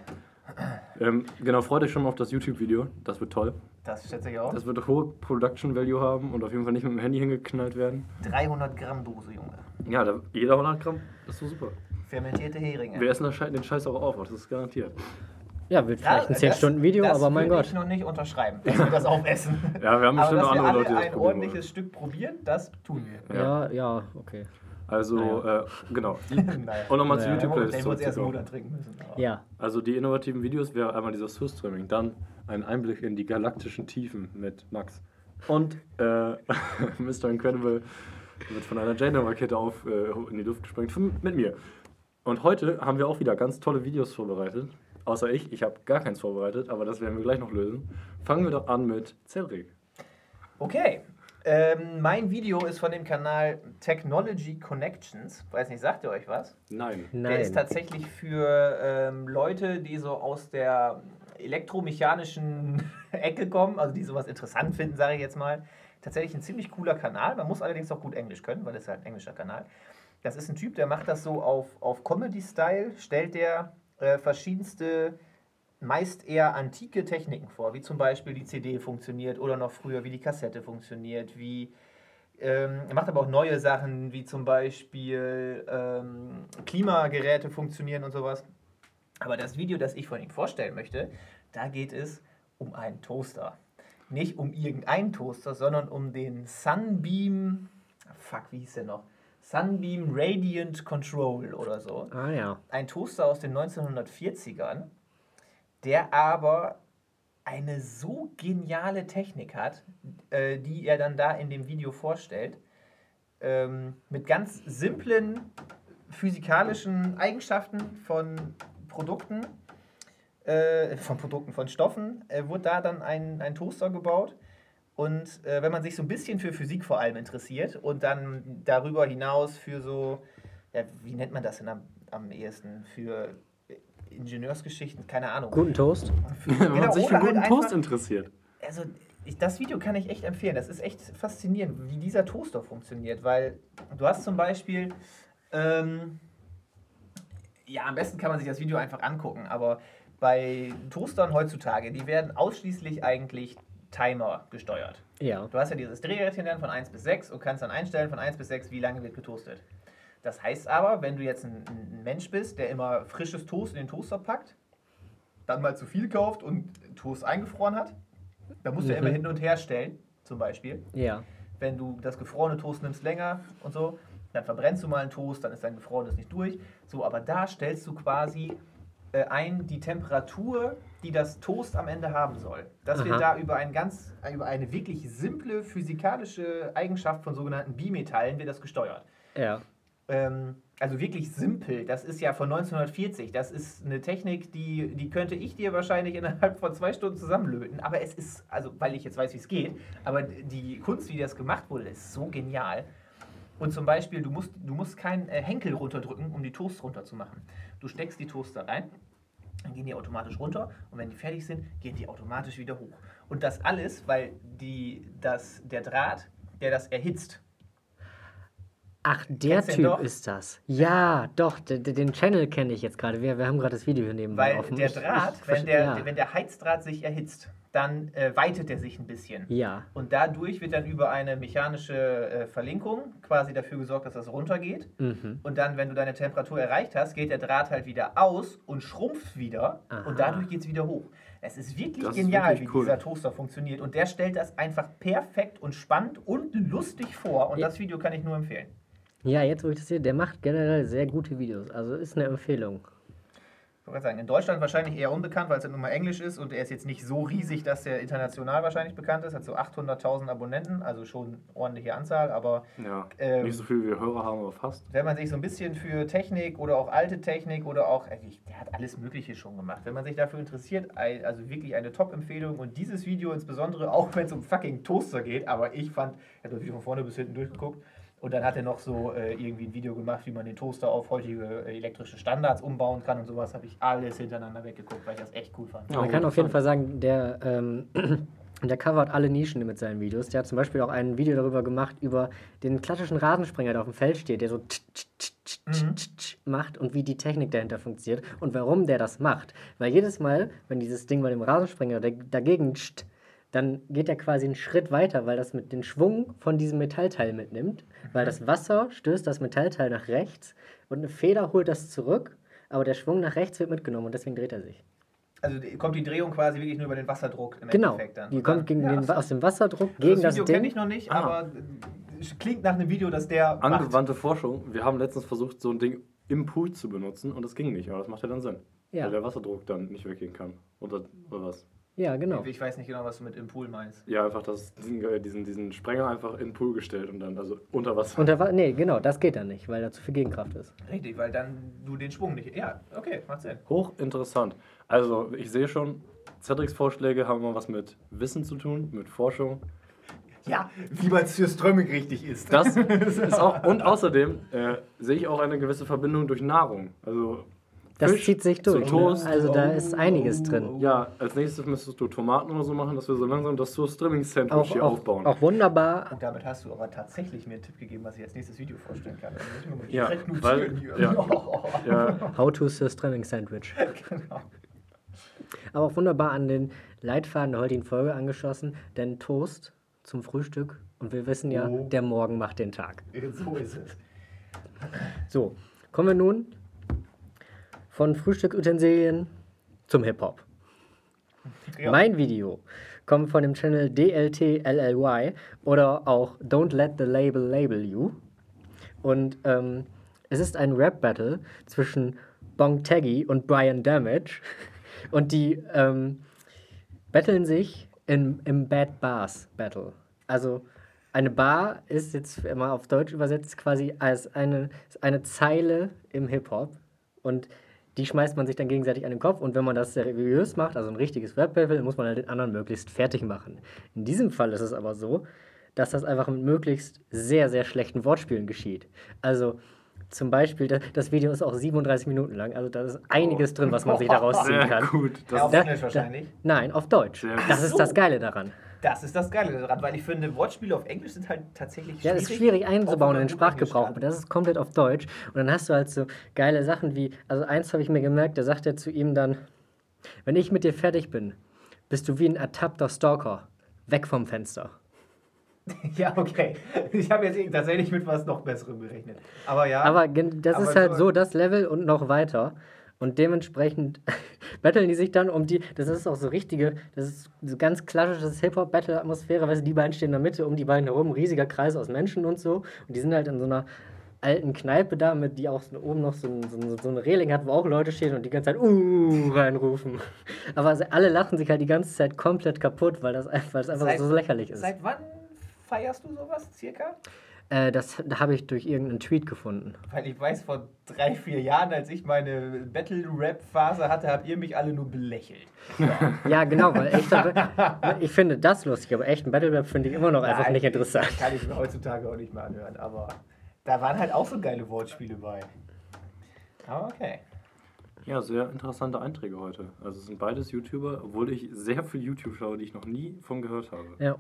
Ähm, genau, freut euch schon mal auf das YouTube-Video. Das wird toll. Das schätze ich auch. Das wird hohe Production Value haben und auf jeden Fall nicht mit dem Handy hingeknallt werden. 300 Gramm Dose, Junge. Ja, da, jeder 100 Gramm, das ist so super. Fermentierte Heringe. Wir essen das den Scheiß auch auf, das ist garantiert. Ja, wird vielleicht ein das- 10-Stunden-Video, das aber mein würde Gott. ich noch nicht unterschreiben, dass wir das aufessen. [LAUGHS] Ja, wir haben bestimmt noch wir andere Leute, die das ein ordentliches Stück probieren, das tun wir. Ja. Ja, ja, okay. Also, äh, genau. [LAUGHS] Naja. und nochmal Naja. YouTube-Playlist Den wir uns erst. Monat trinken müssen. Ja, Also die innovativen Videos wäre einmal dieser Surströmming, dann ein Einblick in die galaktischen Tiefen mit Max. Und äh, [LAUGHS] Mr. Incredible wird von einer Janeway-Rakete auf äh, in die Luft gesprengt mit mir. Und heute haben wir auch wieder ganz tolle Videos vorbereitet. Außer ich, ich habe gar keins vorbereitet, aber das werden wir gleich noch lösen. Fangen wir doch an mit Cedric. Okay. Ähm, mein Video ist von dem Kanal Technology Connections. Weiß nicht, sagt ihr euch was? Nein. Der ist nein. tatsächlich für ähm, Leute, die so aus der elektromechanischen [LAUGHS] Ecke kommen, also die sowas interessant finden, sage ich jetzt mal. Tatsächlich ein ziemlich cooler Kanal. Man muss allerdings auch gut Englisch können, weil es halt ein englischer Kanal. Das ist ein Typ, der macht das so auf, auf Comedy-Style, stellt der äh, verschiedenste, meist eher antike Techniken vor, wie zum Beispiel die CD funktioniert oder noch früher, wie die Kassette funktioniert, wie ähm, er macht aber auch neue Sachen, wie zum Beispiel ähm, Klimageräte funktionieren und sowas. Aber das Video, das ich von ihm vorstellen möchte, da geht es um einen Toaster. Nicht um irgendeinen Toaster, sondern um den Sunbeam, fuck, wie hieß der noch? Sunbeam Radiant Control oder so Ah ja. ein Toaster aus den 1940ern, der aber eine so geniale Technik hat, äh, die er dann da in dem Video vorstellt, ähm, mit ganz simplen physikalischen Eigenschaften von Produkten, äh, von Produkten, von Stoffen, äh, wurde da dann ein, ein Toaster gebaut. Und äh, wenn man sich so ein bisschen für Physik vor allem interessiert und dann darüber hinaus für so, ja, wie nennt man das denn am, am ehesten? Für Ingenieursgeschichten, keine Ahnung. Guten Toast. [LAUGHS] Wenn man Genau, sich für halt guten Toast einfach- interessiert. Also, ich, das Video kann ich echt empfehlen. Das ist echt faszinierend, wie dieser Toaster funktioniert, weil du hast zum Beispiel, ähm, ja, am besten kann man sich das Video einfach angucken, aber bei Toastern heutzutage, die werden ausschließlich eigentlich Timer gesteuert. Ja. Du hast ja dieses Drehrädchen dann von 1 bis 6 und kannst dann einstellen von 1 bis 6, wie lange wird getoastet. Das heißt aber, wenn du jetzt ein, ein Mensch bist, der immer frisches Toast in den Toaster packt, dann mal zu viel kauft und Toast eingefroren hat, dann musst du ja Mhm. immer hin und her stellen, zum Beispiel. Ja. Wenn du das gefrorene Toast nimmst länger und so, dann verbrennst du mal einen Toast, dann ist dein gefrorenes nicht durch. So, aber da stellst du quasi äh, ein die Temperatur, die das Toast am Ende haben soll. Das wird Aha. da über, ein ganz, über eine wirklich simple physikalische Eigenschaft von sogenannten Bimetallen wird das gesteuert. Ja. Ähm, also wirklich simpel. Das ist ja von 1940. Das ist eine Technik, die, die könnte ich dir wahrscheinlich innerhalb von zwei Stunden zusammenlöten. Aber es ist, also weil ich jetzt weiß, wie es geht, aber die Kunst, wie das gemacht wurde, ist so genial. Und zum Beispiel, du musst, du musst keinen äh, Henkel runterdrücken, um die Toast runterzumachen. Du steckst die Toaster rein, dann gehen die automatisch runter und wenn die fertig sind, gehen die automatisch wieder hoch. Und das alles, weil die, das, der Draht, der das erhitzt, Ach, der Kennst Typ ist das. Ja, doch, den Channel kenne ich jetzt gerade. Wir, wir haben gerade das Video hier nebenbei Weil offen. der Ich- Draht, ich wenn, verste- der, ja. wenn der Heizdraht sich erhitzt, dann äh, weitet er sich ein bisschen. ja, Und dadurch wird dann über eine mechanische äh, Verlinkung quasi dafür gesorgt, dass das runtergeht. mhm. Und dann, wenn du deine Temperatur erreicht hast, geht der Draht halt wieder aus und schrumpft wieder. Aha. Und dadurch geht es wieder hoch. Es ist wirklich Das ist genial, wirklich wie cool. dieser Toaster funktioniert. Und der stellt das einfach perfekt und spannend und lustig vor. Und Ja. das Video kann ich nur empfehlen. ja, jetzt wo ich das sehe, der macht generell sehr gute Videos. Also ist eine Empfehlung. Wollte sagen, in Deutschland wahrscheinlich eher unbekannt, weil es ja nun mal Englisch ist und er ist jetzt nicht so riesig, dass er international wahrscheinlich bekannt ist. Hat so 800.000 Abonnenten, also schon ordentliche Anzahl, aber Ja, Ähm, nicht so viel wie wir Hörer haben, aber fast. wenn man sich so ein bisschen für Technik oder auch alte Technik oder auch, ich- der hat alles Mögliche schon gemacht. Wenn man sich dafür interessiert, also wirklich eine Top-Empfehlung und dieses Video insbesondere, auch wenn es um fucking Toaster geht, aber ich fand, er hat das Video von vorne bis hinten durchgeguckt und dann hat er noch so äh, irgendwie ein Video gemacht, wie man den Toaster auf heutige äh, elektrische Standards umbauen kann und sowas, habe ich alles hintereinander weggeguckt, weil ich das echt cool fand. Ja, Man kann auf jeden. Fall sagen, der, ähm, [CLEARS THROAT] der covert alle Nischen mit seinen Videos. Der hat zum Beispiel auch ein Video darüber gemacht, über den klassischen Rasensprenger, der auf dem Feld steht, der so tsch, tsch, tsch, Mhm. macht und wie die Technik dahinter funktioniert und warum der das macht. Weil jedes Mal, wenn dieses Ding bei dem Rasensprenger da- dagegen dann geht er quasi einen Schritt weiter, weil das mit den Schwung von diesem Metallteil mitnimmt. Weil das Wasser stößt das Metallteil nach rechts und eine Feder holt das zurück, aber der Schwung nach rechts wird mitgenommen und deswegen dreht er sich. Also die- kommt die Drehung quasi wirklich nur über den Wasserdruck im Genau, Endeffekt dann. die Und dann- kommt gegen Ja, den, aus dem Wasserdruck Also gegen das das, Video kenne ich noch nicht, Ah. aber klingt nach einem Video, das der macht. Angewandte Forschung. Wir haben letztens versucht, so ein Ding im Pool zu benutzen und das ging nicht. Aber das macht ja dann Sinn. Ja. Weil der Wasserdruck dann nicht weggehen kann. Oder, oder was? Ja, genau. Ich weiß nicht genau, was du mit im Pool meinst. Ja, einfach das, diesen, äh, diesen, diesen Sprenger einfach in den Pool gestellt und dann, also unter Wasser. Da war, nee, genau, das geht dann nicht, weil da zu viel Gegenkraft ist. Richtig, weil dann du den Schwung nicht. Ja, okay, macht Sinn. Hochinteressant. Also, ich sehe schon, Cedrics Vorschläge haben immer was mit Wissen zu tun, mit Forschung. Ja, wie man es für Ströming richtig ist. Das [LAUGHS] ist auch, und außerdem äh, sehe ich auch eine gewisse Verbindung durch Nahrung. Also, Das Fisch zieht sich durch. Toast. Ne? Also da ist einiges drin. ja, als nächstes müsstest du Tomaten oder so machen, dass wir so langsam das so Streaming-Sandwich hier auch, aufbauen. auch wunderbar. Und damit hast du aber tatsächlich mir einen Tipp gegeben, was ich als nächstes Video vorstellen kann. Also Ja, weil- notieren hier. ja. [LAUGHS] ja, How to Sir Streaming Sandwich. genau. Aber auch wunderbar an den Leitfaden der heutigen Folge angeschlossen, denn Toast zum Frühstück. Und wir wissen ja, Oh. der Morgen macht den Tag. So ist es. So, kommen wir nun von Frühstückutensilien zum Hip-Hop. Ja. Mein Video kommt von dem Channel DLTLLY oder auch Don't Let the Label Label You. Und ähm, es ist ein Rap-Battle zwischen Bong Taggy und Brian Damage. [LAUGHS] Und die ähm, battlen sich in, im Bad Bars Battle. Also eine Bar ist jetzt immer auf Deutsch übersetzt quasi als eine, eine Zeile im Hip-Hop. Und die schmeißt man sich dann gegenseitig an den Kopf. Und wenn man das seriös macht, also ein richtiges Rap-Battle, muss man halt den anderen möglichst fertig machen. In diesem Fall ist es aber so, dass das einfach mit möglichst sehr, sehr schlechten Wortspielen geschieht. Also zum Beispiel, das, das Video ist auch 37 Minuten lang, also da ist einiges drin, was man sich daraus ziehen sehr [LAUGHS] kann. gut. Ja, auf Das, Englisch wahrscheinlich. Nein, auf Deutsch. Sehr gut. Das ist So. das Geile daran. Das ist das Geile daran, weil ich finde, Wortspiele auf Englisch sind halt tatsächlich Ja, das ist schwierig einzubauen in den Sprachgebrauch, aber das ist komplett auf Deutsch. Und dann hast du halt so geile Sachen wie, also eins habe ich mir gemerkt, da sagt er zu ihm dann, wenn ich mit dir fertig bin, bist du wie ein ertappter Stalker. Weg vom Fenster. [LAUGHS] Ja, okay. Ich habe jetzt tatsächlich mit was noch Besserem gerechnet. Aber ja. Aber das Aber ist halt so das Level und noch weiter. Und dementsprechend [LAUGHS] battlen die sich dann um die. Das ist auch so richtige, das ist so ganz klassisches Hip-Hop-Battle-Atmosphäre. Weißt du, die beiden stehen in der Mitte, um die beiden herum, riesiger Kreis aus Menschen und so. Und die sind halt in so einer alten Kneipe da, mit, die auch so oben noch so, ein, so, ein- so eine Reling hat, wo auch Leute stehen und die ganze Zeit uh reinrufen. [LAUGHS] Aber sie- alle lachen sich halt die ganze Zeit komplett kaputt, weil das einfach, weil das einfach Seit- so lächerlich ist. Seit wann feierst du sowas circa? Äh, das habe ich durch irgendeinen Tweet gefunden. Weil ich weiß, vor drei, vier Jahren, als ich meine Battle-Rap-Phase hatte, habt ihr mich alle nur belächelt. [LAUGHS] Ja, genau, weil echter, ich finde das lustig, aber echten Battle Rap finde ich immer noch einfach Nein, nicht interessant. Kann ich mir heutzutage auch nicht mehr anhören, aber da waren halt auch so geile Wortspiele bei. Aber okay. ja, sehr interessante Einträge heute. Also es sind beides YouTuber, obwohl ich sehr viel YouTube schaue, die ich noch nie von gehört habe. Ja.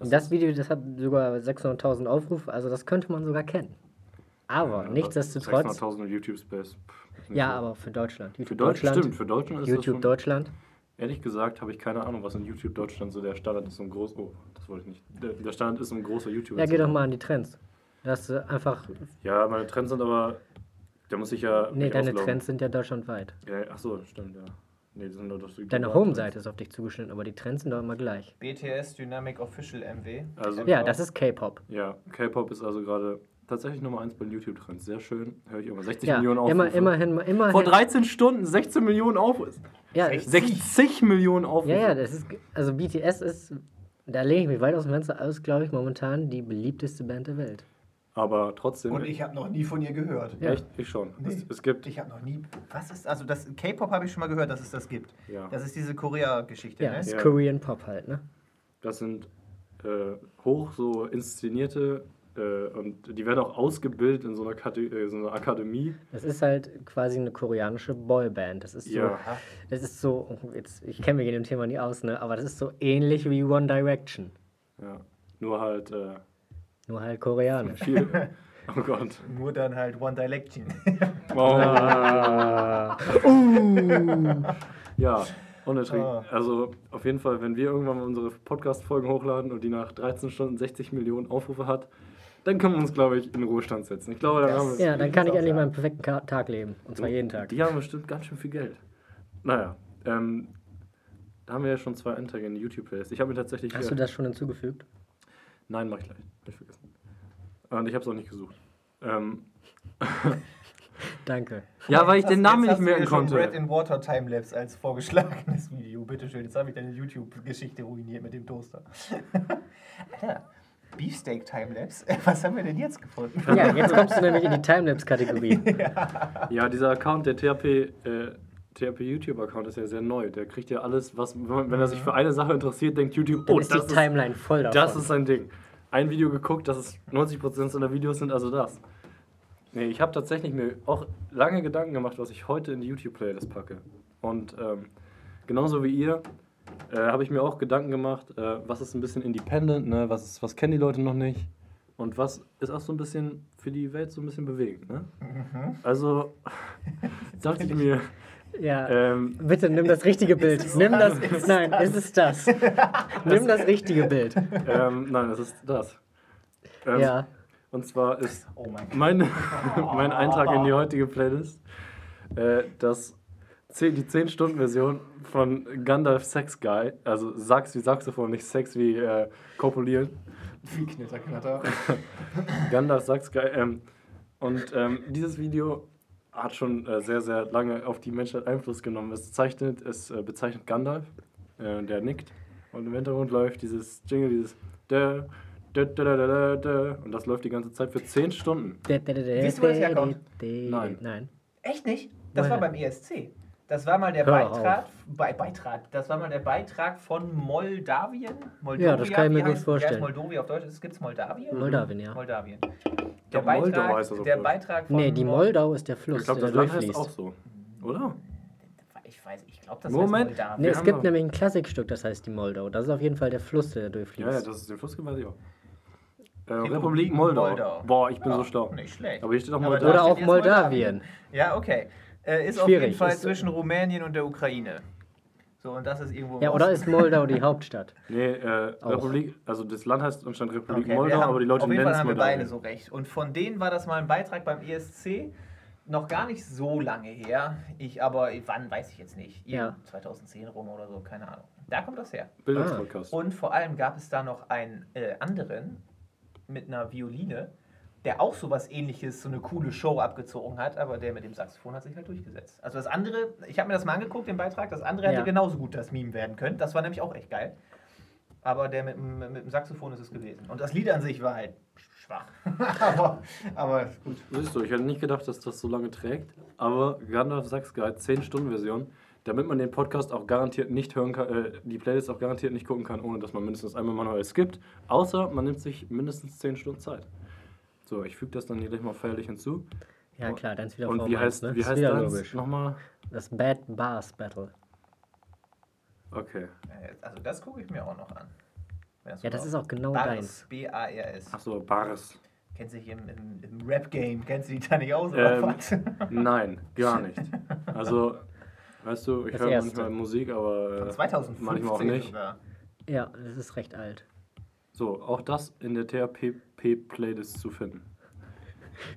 Und das Video, das hat sogar 600.000 Aufrufe, also das könnte man sogar kennen. Aber Ja, nichtsdestotrotz, 600.000 YouTube Space. pff, nicht ja, aber für Deutschland. Für YouTube Deutschland, Deutschland, stimmt, für Deutschland ist das YouTube schon, Deutschland. Ehrlich gesagt habe ich keine Ahnung, was in YouTube Deutschland so der Standard ist, um groß. Oh, das wollte ich nicht. Der, der Standard ist, um großer YouTuber Ja, geh doch mal an die Trends. Das einfach, Ja, meine Trends sind aber. Da muss ich ja. nee, deine ausloggen. Trends sind ja deutschlandweit. Ja, ach so, stimmt, ja. Nee, die sind nur die Deine Home-Seite ist auf dich zugeschnitten, aber die Trends sind doch immer gleich. BTS Dynamic Official MW. Also- Ja, das ist K-Pop. Ja, K-Pop ist also gerade tatsächlich Nummer 1 bei YouTube-Trends. Sehr schön. Höre ich immer. 60 Ja, Millionen Aufrufe. immer, immerhin, immerhin. Vor 13 Stunden 16 Millionen Aufrufe. ja, 60 Millionen Aufrufe. Ja, ja, das ist, also BTS ist, da lege ich mich weit aus dem Fenster aus, glaube ich, momentan die beliebteste Band der Welt. Aber trotzdem. Und ich habe noch nie von ihr gehört. Ja. Echt? Ich schon. Nee. Es, es gibt. Ich habe noch nie. Was ist. Also, das K-Pop habe ich schon mal gehört, dass es das gibt. Ja. Das ist diese Korea-Geschichte, Ja, ne? ist Ja. Korean Pop halt, ne? Das sind äh, hoch so inszenierte äh, und die werden auch ausgebildet in so einer, Kate äh, so einer Akademie. Das ist halt quasi eine koreanische Boyband. Das ist so, Ja. das ist so, jetzt, ich kenne mich in dem Thema nie aus, ne? Aber das ist so ähnlich wie One Direction. Ja. Nur halt äh, Nur halt koreanisch. viel. [LAUGHS] oh Gott. Nur dann halt One Direction. [LAUGHS] Oh. Ah. Ja, unerträglich. Ah. Also auf jeden Fall, wenn wir irgendwann mal unsere Podcast-Folgen hochladen und die nach 13 Stunden 60 Millionen Aufrufe hat, dann können wir uns, glaube ich, in den Ruhestand setzen. Ich glaube, dann Das- haben wir. Ja, dann kann ich endlich meinen perfekten Ka Tag leben. Und zwar jeden Tag. Die haben bestimmt ganz schön viel Geld. Naja, ähm, da haben wir ja schon zwei Einträge in die YouTube-Playlist. Ich habe mir tatsächlich. Hast du das schon hinzugefügt? Nein, mach ich gleich. Hab ich vergessen. Und ich habe es auch nicht gesucht. Ähm, [LAUGHS] Danke. ja, weil ich den Namen jetzt nicht merken konnte. Bread in Water Timelapse als vorgeschlagenes Video. Bitteschön, jetzt habe ich deine YouTube-Geschichte ruiniert mit dem Toaster. [LAUGHS] Alter, Beefsteak Timelapse? [LAUGHS] Was haben wir denn jetzt gefunden? Ja, jetzt kommst du nämlich in die Timelapse-Kategorie. Ja, dieser Account, der THP, äh, THP YouTube-Account ist ja sehr neu. Der kriegt ja alles, was, wenn er sich für eine Sache interessiert, denkt YouTube, Dann oh, ist die das ist, Timeline voll davon. das ist sein Ding. Ein Video geguckt, das ist 90% seiner Videos sind also das. Nee, ich habe tatsächlich mir auch lange Gedanken gemacht, was ich heute in die YouTube-Playlist packe. Und ähm, genauso wie ihr äh, habe ich mir auch Gedanken gemacht, äh, was ist ein bisschen independent, ne? was, ist, was kennen die Leute noch nicht und was ist auch so ein bisschen für die Welt so ein bisschen bewegend. Ne? Also [LAUGHS] dachte ich mir, [LAUGHS] Ja. ähm, Bitte nimm das richtige Bild. Nimm das. Nein, ist es das? Nimm das richtige Bild. ähm, nein, es ist das. Ähm, Ja. Und zwar ist Oh mein mein, [LAUGHS] mein Eintrag in die heutige Playlist äh, das 10, die 10-Stunden-Version von Gandalf Sex Guy. Also Sax wie Saxophon, nicht Sex wie äh, Kopulieren. Wie Knitter, Knatter. [LAUGHS] Gandalf Sex Guy. Ähm, und ähm, dieses Video hat schon äh, sehr, sehr lange auf die Menschheit Einfluss genommen. Es zeichnet, es äh, bezeichnet Gandalf, äh, der nickt. Und im Hintergrund läuft dieses Jingle, dieses da, da, da, da, da, da, da. Und das läuft die ganze Zeit für 10 Stunden. Wisst ihr, wo das herkommt? Nein. Nein. Echt nicht? Das war Woher? beim ESC. Das war mal der Hör Beitrag, Be Beitrag. Das war mal der Beitrag von Moldawien. Moldawia, Ja, das kann ich mir gut vorstellen. Moldawia auf Deutsch? Gibt es Moldawien? Moldawien, ja. Moldawien. glaub, Der Moldau Beitrag, heißt das der. Beitrag von Nee, die Mol- Moldau ist der Fluss, Ich glaube, der das heißt durchfließt. auch so. Oder? Ich weiß, ich glaube, das Moment. heißt Moldawien. Nee, es gibt nämlich ein Klassikstück, das heißt die Moldau. Das ist auf jeden Fall der Fluss, der durchfließt. Ja, ja, das ist den Fluss weiß ich auch. Äh, Republik Republik Moldau. Moldau. Boah, ich bin Ja, so schlau. Nicht schlecht. Aber hier steht auch Moldau. da Oder auch jetzt Moldawien. Ja, okay. Äh, ist auf Schwierig, jeden Fall ist- zwischen Rumänien und der Ukraine. So, und das ist irgendwo. Ja, oder ist Moldau die Hauptstadt? [LAUGHS] Nee, äh. Republik, also das Land heißt anscheinend Republik Okay, Moldau, haben- aber die Leute Auf jeden nennen Fall es haben wir beide so recht. Und von denen war das mal ein Beitrag beim ESC. Noch gar nicht so lange her. Ich aber, wann weiß ich jetzt nicht. Ja. Irgend 2010 rum oder so, keine Ahnung. Da kommt das her. Bildungspodcast. Und vor allem gab es da noch einen äh, anderen mit einer Violine, der auch sowas ähnliches, so eine coole Show abgezogen hat, aber der mit dem Saxophon hat sich halt durchgesetzt. Also das andere, ich habe mir das mal angeguckt, den Beitrag, das andere hätte Ja. genauso gut das Meme werden können. Das war nämlich auch echt geil. Aber der mit, dem- mit dem Saxophon ist es gewesen. Und das Lied an sich war halt schwach. [LAUGHS] aber, aber gut. Siehst du, ich hätte nicht gedacht, dass das so lange trägt, aber Gandalf Sachs Guide, 10-Stunden-Version, damit man den Podcast auch garantiert nicht hören kann, äh, die Playlist auch garantiert nicht gucken kann, ohne dass man mindestens einmal manuell skippt, außer man nimmt sich mindestens 10 Stunden Zeit. So, ich füge das dann hier gleich mal feierlich hinzu. Ja, klar, dann ist wieder Und Form wie 1, heißt, ne? wie heißt das nochmal? Das Bad Bars Battle. Okay. Also das gucke ich mir auch noch an. Wenn Ja, das ist auch genau Bars, deins. B-A-R-S. Achso, Bars. Kennst du dich im, im, im Rap-Game, kennst du dich da nicht aus oder Ähm, was? [LAUGHS] Nein, gar nicht. Also, weißt du, ich Das höre manchmal Musik, aber Von äh, 2015 manchmal auch nicht. sogar. Ja, das ist recht alt. So, auch das in der THP-Playlist zu finden.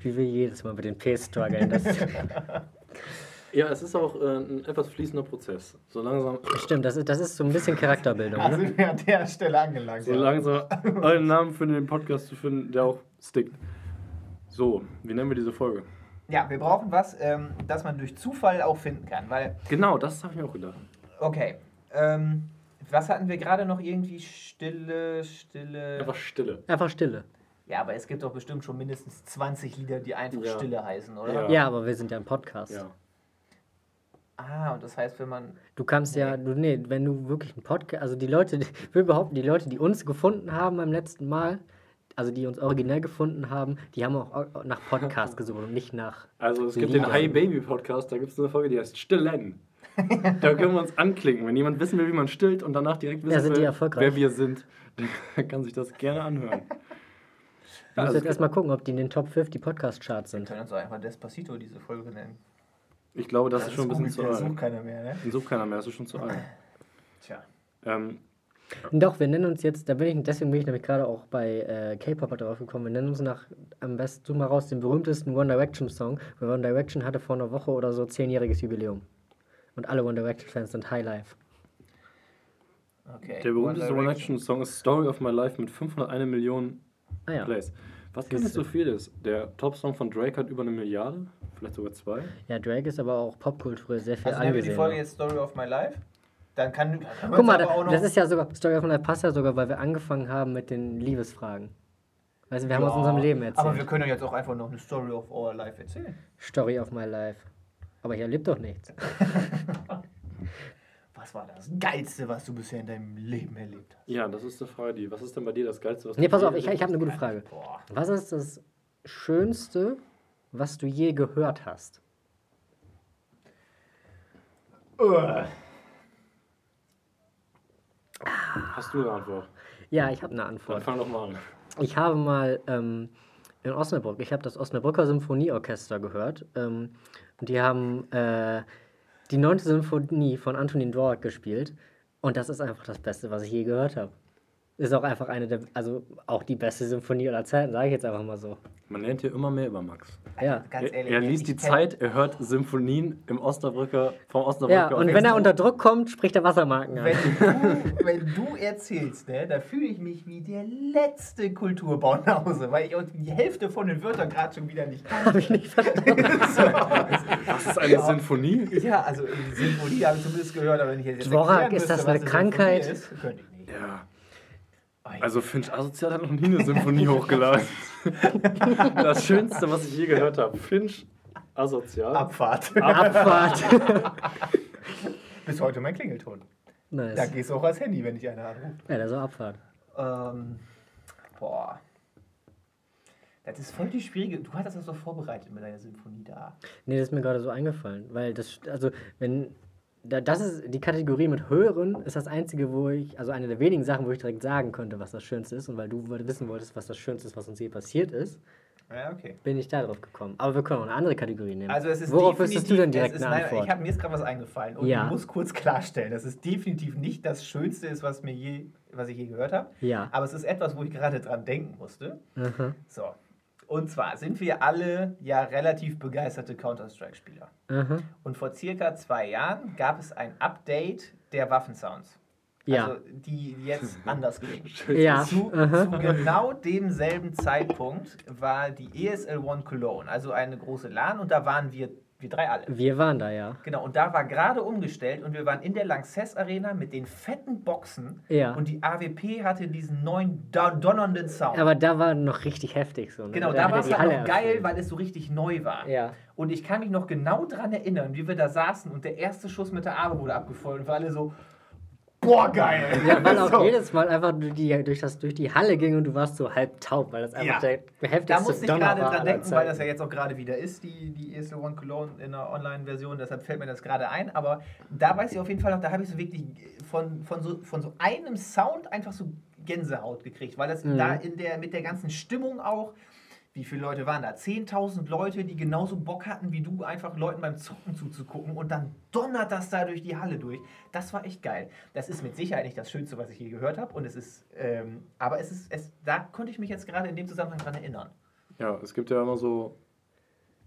Wie wir jedes Mal mit den P strugglen. Das [LAUGHS] Ja, es ist auch äh, ein etwas fließender Prozess. So langsam, stimmt, das ist, das ist so ein bisschen Charakterbildung. Da Ne? sind wir an der Stelle angelangt. so ja. langsam [LAUGHS] einen Namen für den Podcast zu finden, der auch stickt. So, wie nennen wir diese Folge? ja, wir brauchen was, ähm, das man durch Zufall auch finden kann. Weil, Genau, das habe ich mir auch gedacht. okay, ähm, was hatten wir gerade noch irgendwie? Stille, Stille. Einfach Stille. Einfach Stille. Ja, aber es gibt doch bestimmt schon mindestens 20 Lieder, die einfach Ja. Stille heißen, oder? Ja. Ja, aber wir sind ja ein Podcast. Ja. Ah, und das heißt, wenn man. Du kannst ja, du, nee, wenn du wirklich einen Podcast, also die Leute, ich will behaupten, die Leute, die uns gefunden haben beim letzten Mal, also die uns originell gefunden haben, die haben auch nach Podcast [LAUGHS] gesucht und nicht nach. Also es gibt Lieder. den Hi Baby Podcast, da gibt es eine Folge, die heißt Stillen. [LAUGHS] da können wir uns anklicken. Wenn jemand wissen will, wie man stillt und danach direkt wissen Ja, sind die will, wer wir sind, der kann sich das gerne anhören. [LAUGHS] Du musst also jetzt erstmal gucken, ob die in den Top 50 Podcast-Charts Wir sind. können uns auch einfach Despacito diese Folge nennen. Ich glaube, das, ist schon ein bisschen zu alt. sucht keiner mehr, ne? Den sucht keiner mehr, das ist schon zu alt. [LAUGHS] Tja. Ähm, Doch, wir nennen uns jetzt, da bin ich, deswegen bin ich nämlich gerade auch bei äh, K-Popper drauf gekommen, wir nennen uns nach, am besten such mal raus, den berühmtesten One Direction Song, weil One Direction hatte vor einer Woche oder so zehnjähriges Jubiläum. Und alle One Direction Fans sind High Life. Okay. der berühmteste One Action Song ist Story of My Life mit 501 Millionen Ah ja. Plays. Was gar nicht so viel ist. Der Top-Song von Drake hat über eine Milliarde, vielleicht sogar zwei. Ja, Drake ist aber auch popkulturell sehr viel Also nennen wir die angesehen. Folge jetzt Story of My Life. Dann kann, kann man Guck mal, aber auch da, noch das ist ja sogar, Story of My Life passt ja sogar, weil wir angefangen haben mit den Liebesfragen. Weißt du, wir haben aus Ja, unserem Leben erzählt. Aber wir können ja jetzt auch einfach noch eine Story of Our Life erzählen. Story of My Life. Aber hier lebt doch nichts. [LAUGHS] Was war das Geilste, was du bisher in deinem Leben erlebt hast? Ja, das ist eine Frage, die. Was ist denn bei dir das Geilste, was Nee, du pass je auf, ich, ich habe eine gute Frage. Boah. Was ist das Schönste, was du je gehört hast? Uah. Hast du eine Antwort? Ja, ich habe eine Dann Antwort. fang doch mal an. Ich habe mal ähm, in Osnabrück, ich habe das Osnabrücker Symphonieorchester gehört. Ähm, und die haben äh, die neunte Symphonie von Antonin Dvorak gespielt. Und das ist einfach das Beste, was ich je gehört habe. Ist auch einfach eine der, also auch die beste Symphonie aller Zeiten, sage ich jetzt einfach mal so. Man lernt hier immer mehr über Max. Ja. Ganz Er, ehrlich, er wenn liest die kenn- Zeit, er hört Symphonien im Osnabrücker, vom Osnabrücker. Ja, und wenn er unter Druck kommt, spricht er Wassermarken an. Wenn du, wenn du erzählst, ne, da fühle ich mich wie der letzte Kulturbaunause, weil ich die Hälfte von den Wörtern gerade schon wieder nicht kann. Habe ich nicht verstanden. [LAUGHS] Was ist eine Sinfonie? Ja, also Symphonie habe ich zumindest gehört, aber wenn ich jetzt Dvorak, erklären ist das eine was Krankheit? Symphonie Ist, könnte ich nicht. Ja. Also Finch Asozial hat noch nie eine Symphonie hochgeladen. [LAUGHS] Das Schönste, was ich je gehört habe. Finch Asozial. Abfahrt. Abfahrt. [LAUGHS] Bis heute mein Klingelton. Da nice. gehst du auch als Handy, wenn ich eine anrufe. Ja, das ist auch Abfahrt. Ähm, boah. Das ist voll die schwierige. Du hattest das doch vorbereitet mit deiner Symphonie da. Nee, das ist mir gerade so eingefallen. Weil das, also, wenn, da, das ist die Kategorie mit Hören, ist das einzige, wo ich, also eine der wenigen Sachen, wo ich direkt sagen könnte, was das Schönste ist. Und weil du wissen wolltest, was das Schönste ist, was uns je passiert ist, Ja, okay. bin ich da drauf gekommen. Aber wir können auch eine andere Kategorie nehmen. Also es ist Worauf wüsstest du denn direkt ist, eine nein? Ich habe mir jetzt gerade was eingefallen und Ja. ich muss kurz klarstellen, dass es definitiv nicht das Schönste ist, was mir je, was ich je gehört habe. Ja. Aber es ist etwas, wo ich gerade dran denken musste. Aha. So. Und zwar sind wir alle ja relativ begeisterte Counter-Strike-Spieler. Aha. Und vor circa zwei Jahren gab es ein Update der Waffensounds. Ja. Also die jetzt [LAUGHS] anders klingen. Ja. Zu, Aha. [LAUGHS] zu genau demselben Zeitpunkt war die ESL One Cologne, also eine große LAN, und da waren wir, wir drei alle. Wir waren da, ja. Genau, und da war gerade umgestellt und wir waren in der Lanxess Arena mit den fetten Boxen Ja. und die AWP hatte diesen neuen don- donnernden Sound. Aber da war noch richtig heftig so. Ne? genau, da er war es halt noch geil, erfüllt. weil es so richtig neu war. Ja. Und ich kann mich noch genau daran erinnern, wie wir da saßen und der erste Schuss mit der Arme wurde abgefeuert und wir alle so, boah, geil. Ja, weil auch [LAUGHS] So. jedes Mal einfach durch die, durch, das, durch die Halle ging und du warst so halb taub, weil das einfach Ja. der heftigste Da musste ich gerade dran denken, weil das ja jetzt auch gerade wieder ist, die, die ESL One Cologne in der Online-Version, deshalb fällt mir das gerade ein. Aber da weiß ich auf jeden Fall noch, da habe ich so wirklich von, von, so, von so einem Sound einfach so Gänsehaut gekriegt, weil das Mhm. da in der, mit der ganzen Stimmung auch, wie viele Leute waren da? 10.000 Leute, die genauso Bock hatten wie du, einfach Leuten beim Zocken zuzugucken und dann donnert das da durch die Halle durch. Das war echt geil. Das ist mit Sicherheit nicht das Schönste, was ich je gehört habe und es ist, ähm, aber es ist, es, da konnte ich mich jetzt gerade in dem Zusammenhang dran erinnern. Ja, es gibt ja immer so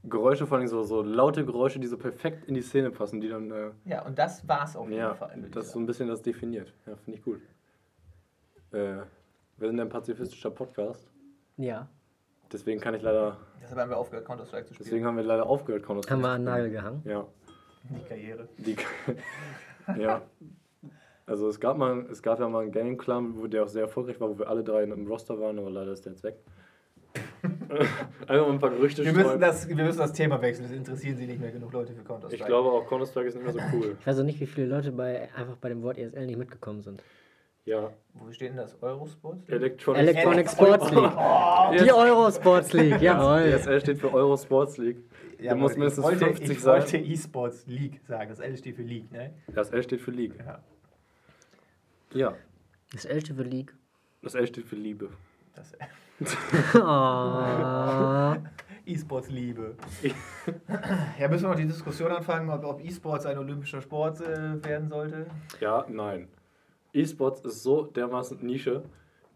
Geräusche, vor allem so, so laute Geräusche, die so perfekt in die Szene passen, die dann, äh, Ja, und das war es auf jeden ja, Fall. das so ein bisschen das definiert. Ja, finde ich gut. Äh, wir sind ein pazifistischer Podcast, Ja, deswegen kann ich leider, Deshalb haben wir aufgehört, Counter-Strike zu spielen. deswegen haben wir leider aufgehört, Counter haben wir an Nagel gehangen. Ja, Die Karriere. die, [LAUGHS] ja. Also es gab mal, es gab ja mal einen Game Club, wo der auch sehr erfolgreich war, wo wir alle drei im Roster waren, aber leider ist der jetzt weg. [LAUGHS] Einfach mal ein paar Gerüchte Wir müssen, das, wir müssen das Thema wechseln, es interessieren sich nicht mehr genug Leute für Counter-Strike. Ich glaube auch Counter-Strike ist nicht mehr so cool. Ich weiß auch nicht, wie viele Leute bei, einfach bei dem Wort ESL nicht mitgekommen sind. Ja, Wo steht denn das? Eurosport? Electronic, Electronic Sports League. Die Eurosports League, jawohl. ESL steht für Euro Sports League. Ja, muss mindestens wollte, 50 ich sein. wollte E-Sports League sagen. Das L steht für League, ne? Das L steht für League. Ja. Ja, Das Elcheve League. das L steht für Liebe. Das Oh. [LAUGHS] [LAUGHS] E-Sports Liebe. ja, müssen wir noch die Diskussion anfangen, ob, ob E-Sports ein olympischer Sport äh, werden sollte? Ja, nein. E-Sports ist so dermaßen Nische.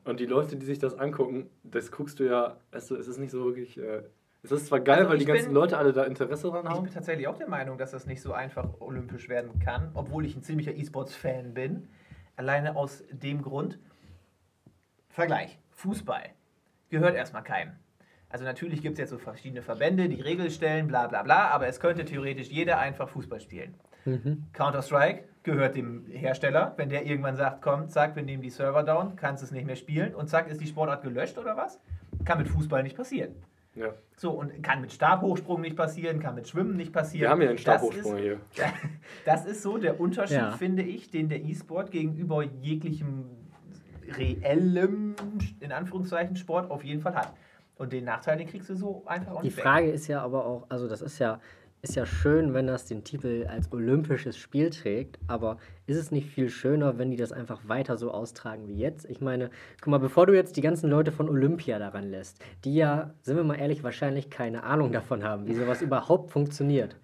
Und die Leute, die sich das angucken, das guckst du ja, weißt du, es ist nicht so wirklich. Äh, es ist zwar geil, Also weil die ich ganzen bin- Leute alle da Interesse dran Ich haben. bin tatsächlich auch der Meinung, dass das nicht so einfach olympisch werden kann, obwohl ich ein ziemlicher E-Sports-Fan bin. Alleine aus dem Grund. Vergleich. Fußball gehört erstmal keinem. Also natürlich gibt es jetzt so verschiedene Verbände, die Regeln stellen, bla bla bla, aber es könnte theoretisch jeder einfach Fußball spielen. Counter-Strike gehört dem Hersteller. Wenn der irgendwann sagt, komm, zack, wir nehmen die Server down, kannst es nicht mehr spielen und zack, ist die Sportart gelöscht oder was? Kann mit Fußball nicht passieren. Ja. So, und kann mit Stabhochsprung nicht passieren, kann mit Schwimmen nicht passieren. Wir haben ja einen Stabhochsprung hier. [LAUGHS] Das ist so der Unterschied, Ja. finde ich, den der E-Sport gegenüber jeglichem reellem, in Anführungszeichen, Sport auf jeden Fall hat. Und den Nachteil, den kriegst du so einfach auch Die nicht weg. Frage ist ja aber auch, also das ist ja, ist ja schön, wenn das den Titel als olympisches Spiel trägt, aber ist es nicht viel schöner, wenn die das einfach weiter so austragen wie jetzt? Ich meine, guck mal, bevor du jetzt die ganzen Leute von Olympia daran lässt, die ja, sind wir mal ehrlich, wahrscheinlich keine Ahnung davon haben, wie sowas überhaupt funktioniert.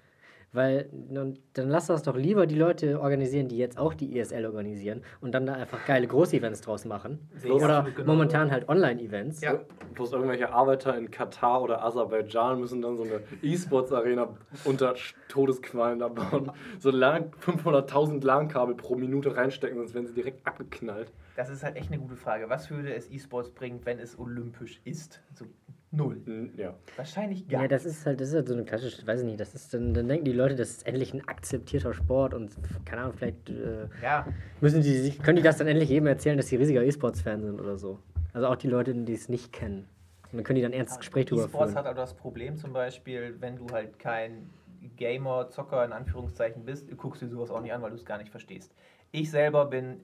Weil dann, dann lass das doch lieber die Leute organisieren, die jetzt auch die ESL organisieren und dann da einfach geile Groß-Events draus machen. Ich Oder genauso. momentan halt Online-Events. Ja. Bloß irgendwelche Arbeiter in Katar oder Aserbaidschan müssen dann so eine E-Sports-Arena unter Todesqualen abbauen. So LAN 500.000 LAN-Kabel pro Minute reinstecken, sonst werden sie direkt abgeknallt. Das ist halt echt eine gute Frage. Was würde es E-Sports bringen, wenn es olympisch ist? So null. Ja. Wahrscheinlich gar Ja, das ist halt, das ist halt so eine klassische, weiß ich nicht, das ist, dann, dann denken die Leute, das ist endlich ein akzeptierter Sport und keine Ahnung, vielleicht äh, Ja, müssen die sich, können die das dann endlich jedem erzählen, dass sie riesiger E-Sports-Fan sind oder so. Also auch die Leute, die es nicht kennen. Und dann können die dann ernstes Gespräch drüber E-Sports führen. hat aber das Problem zum Beispiel, wenn du halt kein Gamer, Zocker in Anführungszeichen bist, guckst du dir sowas auch nicht an, weil du es gar nicht verstehst. Ich selber bin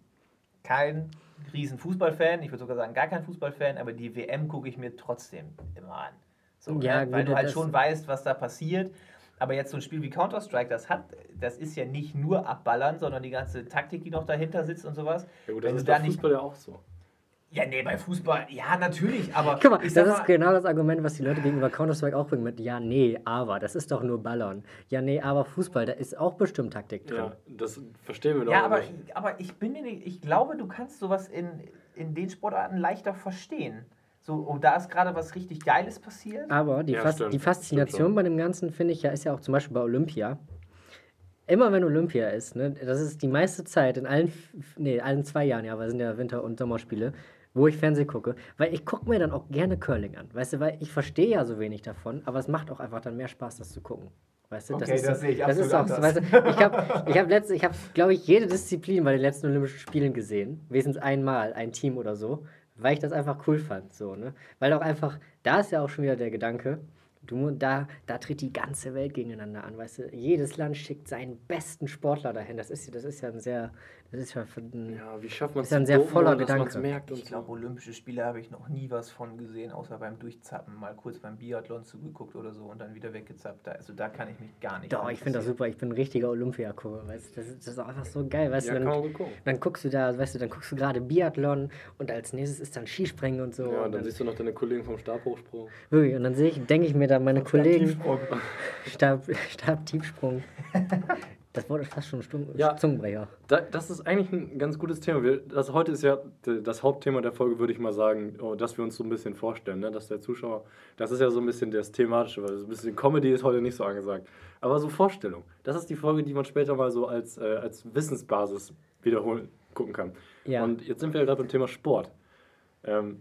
kein riesen Fußballfan, ich würde sogar sagen gar kein Fußballfan, aber die WM gucke ich mir trotzdem immer an. So, Ja, ne? Weil du halt schon weißt, was da passiert. Aber jetzt so ein Spiel wie Counter-Strike, das hat, das ist ja nicht nur abballern, sondern die ganze Taktik, die noch dahinter sitzt und sowas. Ja gut, Wenn das du ist da bei nicht- Fußball ja auch so. Ja, nee, bei Fußball, ja, natürlich, aber Guck mal, das sag ist mal, genau das Argument, was die Leute gegenüber Counter-Strike auch bringen mit, ja, nee, aber, das ist doch nur Ballern. Ja, nee, aber Fußball, da ist auch bestimmt Taktik drin. Ja, das verstehen wir doch Ja, aber, nicht. aber ich bin mir nicht, ich glaube, du kannst sowas in, in den Sportarten leichter verstehen. So, und da ist gerade was richtig Geiles passiert. Aber die, Ja, Fas stimmt. die Faszination bei dem Ganzen, finde ich ja, ist ja auch zum Beispiel bei Olympia. Immer wenn Olympia ist, ne, das ist die meiste Zeit in allen, nee, allen zwei Jahren, ja, weil es sind ja Winter- und Sommerspiele, wo ich Fernsehen gucke, weil ich gucke mir dann auch gerne Curling an, weißt du, weil ich verstehe ja so wenig davon, aber es macht auch einfach dann mehr Spaß, das zu gucken. Weißt du, Okay, ist das so, sehe ich das ist auch so, weißt du, ich habe, ich habe letzte, ich habe, glaube ich, jede Disziplin bei den letzten Olympischen Spielen gesehen, wenigstens einmal, ein Team oder so, weil ich das einfach cool fand, so, ne, weil auch einfach, da ist ja auch schon wieder der Gedanke, Du, da, da tritt die ganze Welt gegeneinander an, weißt du? Jedes Land schickt seinen besten Sportler dahin. Das ist, das ist ja ein sehr, das ist ja, für ein- Ja, wie schafft man Ist ja ein sehr voller dass man's Gedanke. merkt und Ich glaube, Olympische Spiele habe ich noch nie was von gesehen, außer beim Durchzappen. Mal kurz beim Biathlon zugeguckt oder so und dann wieder weggezappt. Da- Also da kann ich mich gar nicht. Doch, ich finde das super. Ich bin ein richtiger Olympiagucker, weißt du? Das ist, das ist einfach so geil, weißt Ja, du? kann man Dann, dann guckst du da, weißt du, dann guckst du gerade Biathlon und als nächstes ist dann Skispringen und so. Ja, und und dann siehst du noch deine Kollegen vom Stabhochsprung. wirklich, und dann sehe ich, denke ich mir da meine Kollegen, Tiefsprung. [LAUGHS] Stab, Stab, Tiefsprung. [LAUGHS] Das Wort ist fast schon ein Stum- Ja. Zungenbrecher. Da, das ist eigentlich ein ganz gutes Thema. Wir, das heute ist ja das Hauptthema der Folge, würde ich mal sagen, oh, dass wir uns so ein bisschen vorstellen, ne? dass der Zuschauer, das ist ja so ein bisschen das Thematische, weil so ein bisschen Comedy ist heute nicht so angesagt. Aber so Vorstellung, das ist die Folge, die man später mal so als, äh, als Wissensbasis wiederholen gucken kann. Ja. Und jetzt sind wir ja gerade beim Thema Sport. Ähm,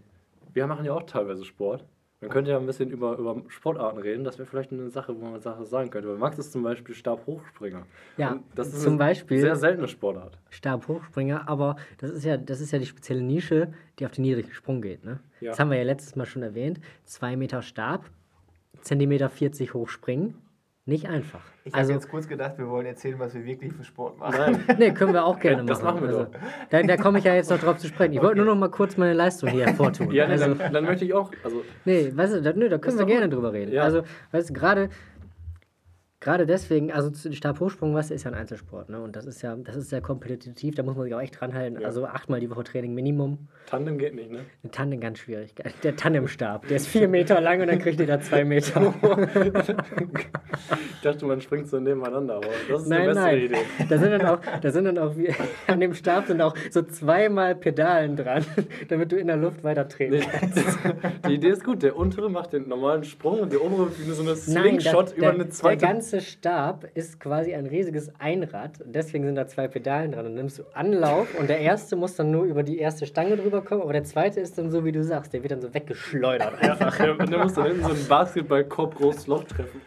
wir machen ja auch teilweise Sport. Man könnte ja ein bisschen über, über Sportarten reden. Das wäre vielleicht eine Sache, wo man Sache sagen könnte. Weil Max ist zum Beispiel Stabhochspringer. Ja, Und das ist zum eine Beispiel- sehr seltene Sportart. Stabhochspringer, aber das ist ja, das ist ja die spezielle Nische, die auf den niedrigen Sprung geht. Ne? Ja. Das haben wir ja letztes Mal schon erwähnt. Zwei Meter Stab, Zentimeter 40 hochspringen. Nicht einfach. Ich habe also, jetzt kurz gedacht, wir wollen erzählen, was wir wirklich für Sport machen. Nein. [LAUGHS] nee, können wir auch gerne machen. Das machen wir also, doch. Da, da komme ich ja jetzt noch drauf zu sprechen. Ich wollte nur noch mal kurz meine Leistung hier hervortun. Ja, nee, also, dann, dann möchte ich auch. Also, Nee, weißt du, da, nö, da können wir gerne gut. drüber reden. Ja. Also, weißt du, gerade gerade deswegen, also Stabhochsprung, du, ist ja ein Einzelsport, ne? Und das ist ja, das ist sehr kompetitiv, da muss man sich auch echt dran halten. Ja. Also achtmal die Woche Training Minimum. Tandem geht nicht, ne? Ein Tandem ganz schwierig. Der Tandemstab, der ist vier Meter lang und dann kriegt ihr da zwei Meter. Ich dachte, man springt so nebeneinander, aber das ist die Nein, bessere nein. Idee. Da sind dann auch, da sind dann auch wie, [LAUGHS] an dem Stab sind auch so zweimal Pedalen dran, damit du in der Luft weiter treten Nee, kannst. die Idee ist gut. Der untere macht den normalen Sprung und der obere wie so eine Nein, Slingshot der, über der, eine zweite ganze Stab ist quasi ein riesiges Einrad. Deswegen sind da zwei Pedalen dran. Und dann nimmst du Anlauf und der erste muss dann nur über die erste Stange drüber kommen, aber der zweite ist dann so, wie du sagst, der wird dann so weggeschleudert. Einfach. Ja, und der muss dann hinten so einen Basketballkorb großes Loch treffen.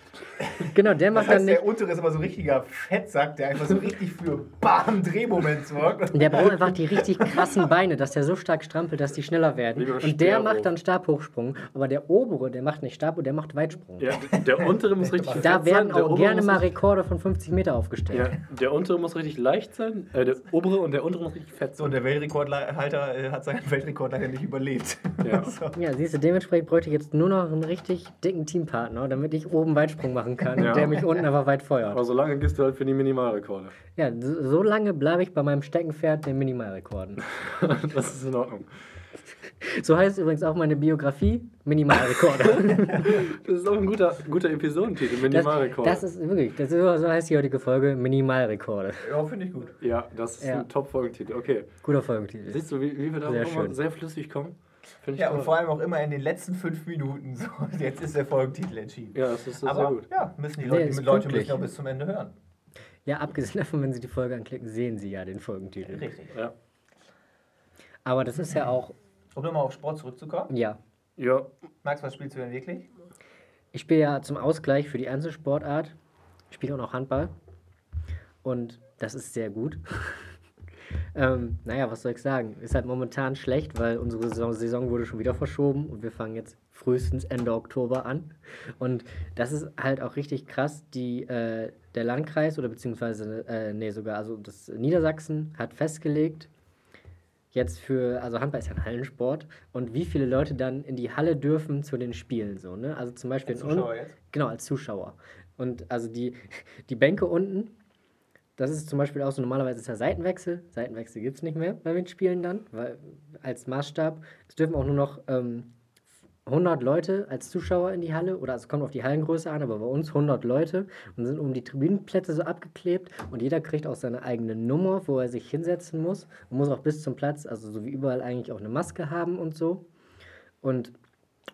Genau, der Das macht dann heißt, nicht. der untere ist aber so ein richtiger Fettsack, der einfach so richtig für BAM Drehmoment sorgt. Der braucht einfach die richtig krassen Beine, dass der so stark strampelt, dass die schneller werden. Lieber Und der macht dann Stabhochsprung. Aber der obere, der macht nicht Stab, der macht Weitsprung. Ja, der untere muss richtig fett Da werden sein, auch gerne mal Rekorde von 50 Meter aufgestellt. Ja, der untere muss richtig leicht sein, äh, der obere und der untere muss richtig fett So, und sein. der Weltrekordhalter äh, hat seinen Weltrekord leider nicht überlebt. Ja. [LAUGHS] So. Ja, siehst du, dementsprechend bräuchte ich jetzt nur noch einen richtig dicken Teampartner, damit ich oben Weitsprung machen kann Ja. und der mich unten aber weit feuert. Aber so lange gehst du halt für die Minimalrekorde. Ja, so, lange bleibe ich bei meinem Steckenpferd, den Minimalrekorden. [LAUGHS] Das ist in Ordnung. So heißt übrigens auch meine Biografie, Minimalrekorde. [LAUGHS] Das ist auch ein guter, guter Episodentitel, Das, Minimalrekorde. das ist wirklich, das ist, so heißt die heutige Folge, Minimalrekorde. Ja, finde ich gut. ja, das ist Ja. ein Top-Folgentitel. Okay. Guter Folgentitel. Siehst du, wie, wie wir da Sehr schön. sehr flüssig kommen? Ja, toll. und vor allem auch immer in den letzten fünf Minuten. [LAUGHS] So, jetzt ist der Folgentitel entschieden. Ja, das ist sehr Aber gut. ja, müssen die Nee, Leute, ist die Leute pünktlich. müssen auch bis zum Ende hören. Ja, abgesehen davon, wenn Sie die Folge anklicken, sehen Sie ja den Folgentitel. Richtig. Ja. Aber das ist ja auch, Um nochmal auf Sport zurückzukommen. ja. ja, Max, was spielst du denn wirklich? Ich spiele ja zum Ausgleich für die Einzelsportart, ich spiele auch noch Handball. Und das ist sehr gut. [LAUGHS] ähm, naja, was soll ich sagen? Ist halt momentan schlecht, weil unsere Saison, Saison wurde schon wieder verschoben und wir fangen jetzt frühestens Ende Oktober an. Und das ist halt auch richtig krass. Die, äh, der Landkreis oder beziehungsweise, äh, nee, sogar, also das Niedersachsen hat festgelegt, jetzt für, also Handball ist ja ein Hallensport und wie viele Leute dann in die Halle dürfen zu den Spielen so, ne? Also zum Beispiel Als in Un- Zuschauer jetzt? Genau, als Zuschauer. Und also die, die Bänke unten, das ist zum Beispiel auch so, normalerweise ist ja Seitenwechsel. Seitenwechsel gibt es nicht mehr bei den Spielen dann, weil als Maßstab. Es dürfen auch nur noch ähm, 100 Leute als Zuschauer in die Halle, oder es kommt auf die Hallengröße an, aber bei uns 100 Leute und sind um die Tribünenplätze so abgeklebt und jeder kriegt auch seine eigene Nummer, wo er sich hinsetzen muss und muss auch bis zum Platz, also so wie überall eigentlich auch eine Maske haben und so. Und